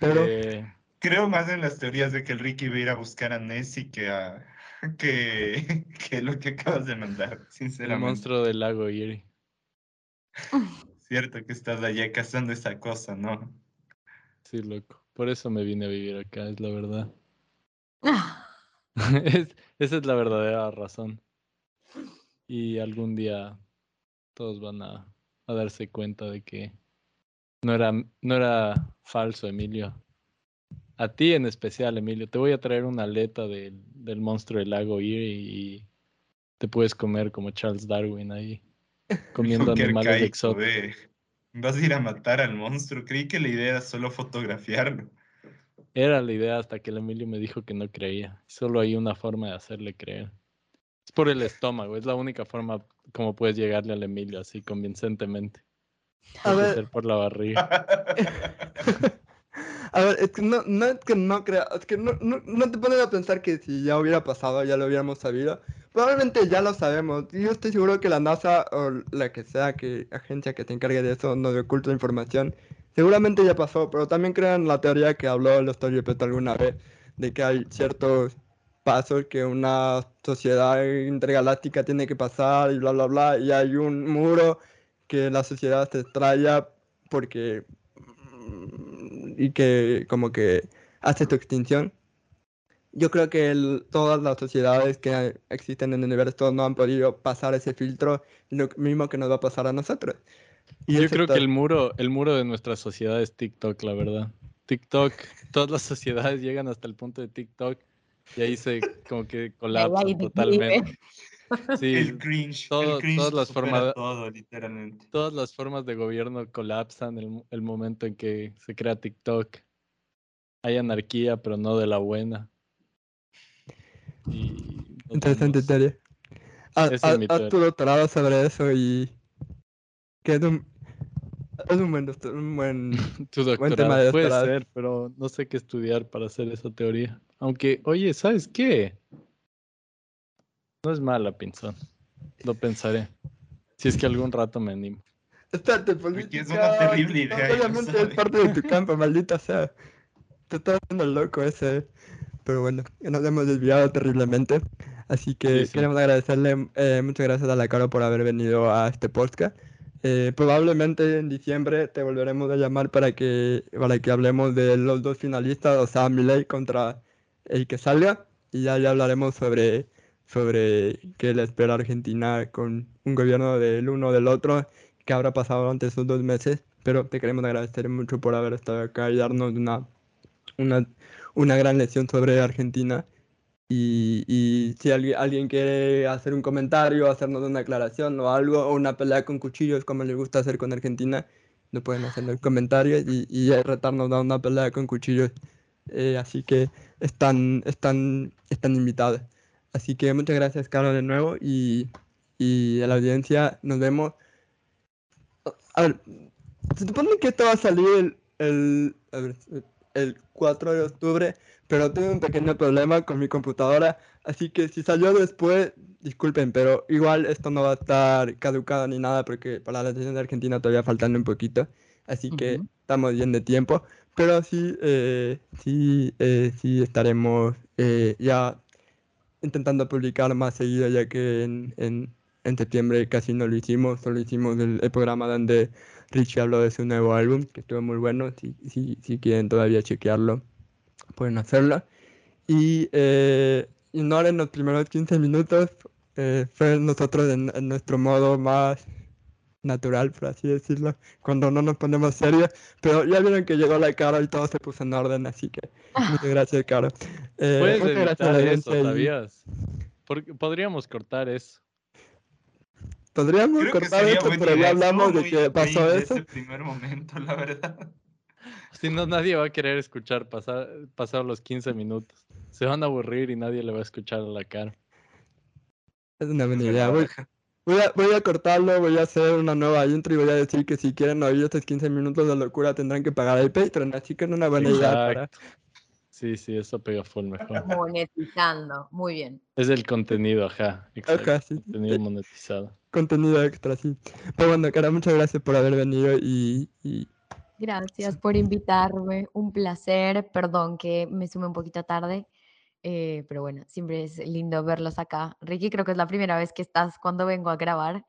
Pero. Eh, creo más en las teorías de que el Ricky va a ir a buscar a Nessie que a. Que, que lo que acabas de mandar, sinceramente. El monstruo del lago Erie. Cierto que estás allá cazando esa cosa, ¿no? Sí, loco. Por eso me vine a vivir acá, es la verdad. esa es la verdadera razón. Y algún día todos van a, darse cuenta de que no era, no era falso, Emilio. A ti en especial, Emilio. Te voy a traer una aleta del, del monstruo del lago Erie y te puedes comer como Charles Darwin ahí, comiendo animales exóticos. Vas a ir a matar al monstruo. Creí que la idea era solo fotografiarlo. Era la idea hasta que el Emilio me dijo que no creía. Solo hay una forma de hacerle creer. Es por el estómago. Es la única forma como puedes llegarle al Emilio así convincentemente. A ver. por la barriga. a ver, es que no, no es que no crea, es que no, no, no te pones a pensar que si ya hubiera pasado, ya lo hubiéramos sabido. Probablemente ya lo sabemos. Yo estoy seguro que la NASA o la que sea que agencia que se encargue de eso no de oculta información. Seguramente ya pasó, pero también crean la teoría que habló el Doctor Peto alguna vez, de que hay ciertos pasos que una sociedad intergaláctica tiene que pasar y bla, bla, bla, y hay un muro que la sociedad se extraña porque y que como que hace tu extinción. Yo creo que el- todas las sociedades que existen en el universo no han podido pasar ese filtro, lo mismo que nos va a pasar a nosotros. Y Yo creo que el muro, el muro de nuestra sociedad es TikTok, la verdad. TikTok, todas las sociedades llegan hasta el punto de TikTok y ahí se como que colapsan totalmente. Sí, El cringe. todo- el cringe todas las formas- todo, literalmente. todas las formas de gobierno colapsan el, el momento en que se crea TikTok. Hay anarquía, pero no de la buena. Y Interesante es haz teoría. tu doctorado sobre eso y que es un, es un buen, un buen Tu Buen tema de doctorado puede ser, pero no sé qué estudiar para hacer esa teoría. Aunque, oye, ¿sabes qué? No es mala, Pinzón. Lo pensaré. Si es que algún rato me animo. Espérate, Aquí política. es una terrible idea, Obviamente es parte de tu campo, maldita sea. Te está haciendo loco ese. Pero bueno, nos hemos desviado terriblemente. Así que Sí, sí. queremos agradecerle, eh, muchas gracias a la Caro por haber venido a este podcast. Eh, probablemente en diciembre te volveremos a llamar para que, para que hablemos de los dos finalistas, o sea, Milei contra el que salga. Y ya, ya hablaremos sobre, sobre qué le espera a Argentina con un gobierno del uno o del otro que habrá pasado durante esos dos meses, pero te queremos agradecer mucho por haber estado acá y darnos una, una, una gran lección sobre Argentina. Y, y si alguien, alguien quiere hacer un comentario, hacernos una aclaración o algo, o una pelea con cuchillos como les gusta hacer con Argentina, lo pueden hacer en los comentarios y, y retarnos a una pelea con cuchillos. Eh, así que están, están, están invitados. Así que muchas gracias, Carlos, de nuevo. Y, y a la audiencia, nos vemos. A ver, se supone que esto va a salir el, el, a ver, el 4 de octubre, pero tuve un pequeño problema con mi computadora, así que si salió después, disculpen, pero igual esto no va a estar caducado ni nada, porque para la elección de Argentina todavía faltando un poquito, así que Ujú. estamos bien de tiempo, pero sí, eh, sí, eh, sí estaremos eh, ya intentando publicar más seguido, ya que en, en, en septiembre casi no lo hicimos, solo hicimos el, el programa donde Richie habló de su nuevo álbum, que estuvo muy bueno, si, si, si quieren todavía chequearlo, pueden hacerlo. Y eh, ignoren los primeros 15 minutos, eh, fue nosotros en, en nuestro modo más natural, por así decirlo, cuando no nos ponemos serios, pero ya vieron que llegó la cara y todo se puso en orden, así que muchas gracias, Caro. Eh, Puedes muchas gracias eso, ¿sabías? Podríamos cortar eso. Podríamos Creo que cortar esto, pero ya hablamos de que pasó eso. Ese primer momento, la verdad. Si no, nadie va a querer escuchar pasar, pasar los 15 minutos. Se van a aburrir y nadie le va a escuchar a la cara. Es una buena idea. Voy, voy a, voy a cortarlo, voy a hacer una nueva intro y voy a decir que si quieren oír estos 15 minutos de locura tendrán que pagar el Patreon, así que es una buena idea para... Exacto. Sí, sí, eso pega full mejor. Monetizando. Muy bien. Es el contenido, ajá. Exacto. Ajá, sí, Contenido monetizado. Contenido extra, sí. Pero bueno, cara, muchas gracias por haber venido y, y Gracias por invitarme. Un placer. Perdón que me sume un poquito tarde. eh, pero bueno, siempre es lindo verlos acá. Ricky, creo que es la primera vez que estás cuando vengo a grabar.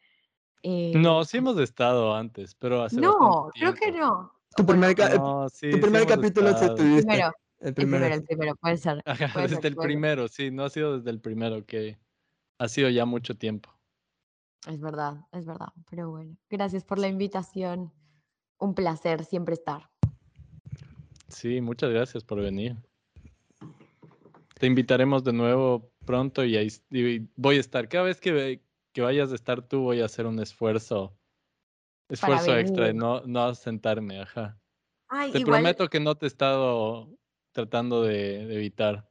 No, eh, sí hemos estado antes, pero hace no, creo que no. tu Bueno, primer, No, sí, tu sí primer hemos capítulo sí estado. estuviste. Primero, El primero. primero, el primero, puede ser. Ajá, puede desde ser, el ser. primero, sí, no ha sido desde el primero que ha sido ya mucho tiempo. Es verdad, es verdad. Pero bueno, gracias por la invitación. Un placer siempre estar. Sí, muchas gracias por venir. Te invitaremos de nuevo pronto y, ahí, y voy a estar. Cada vez que, que vayas a estar tú, voy a hacer un esfuerzo. Esfuerzo extra de no, no sentarme, ajá. Ay, Te igual. prometo que no te he estado tratando de, de evitar.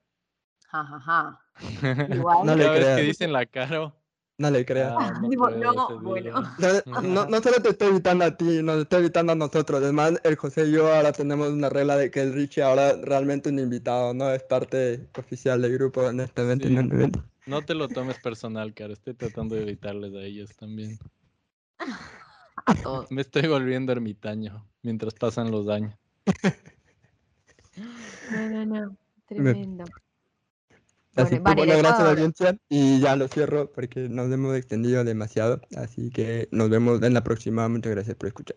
Igual. No le Cada vez que dicen la cara. No le creas. ah, no Digo, no, bueno. No, no, no solo te estoy evitando a ti, nos estoy evitando a nosotros. Además, el José y yo ahora tenemos una regla de que el Richie ahora realmente un invitado, no es parte oficial del grupo, honestamente. Sí. No, no, no. No te lo tomes personal, cara. Estoy tratando de evitarles a ellos también. A todos. Me estoy volviendo ermitaño mientras pasan los años. No, no, no. Tremendo. Así Bueno, que bueno, gracias a la audiencia y ya lo cierro porque nos hemos extendido demasiado. Así que nos vemos en la próxima. Muchas gracias por escuchar.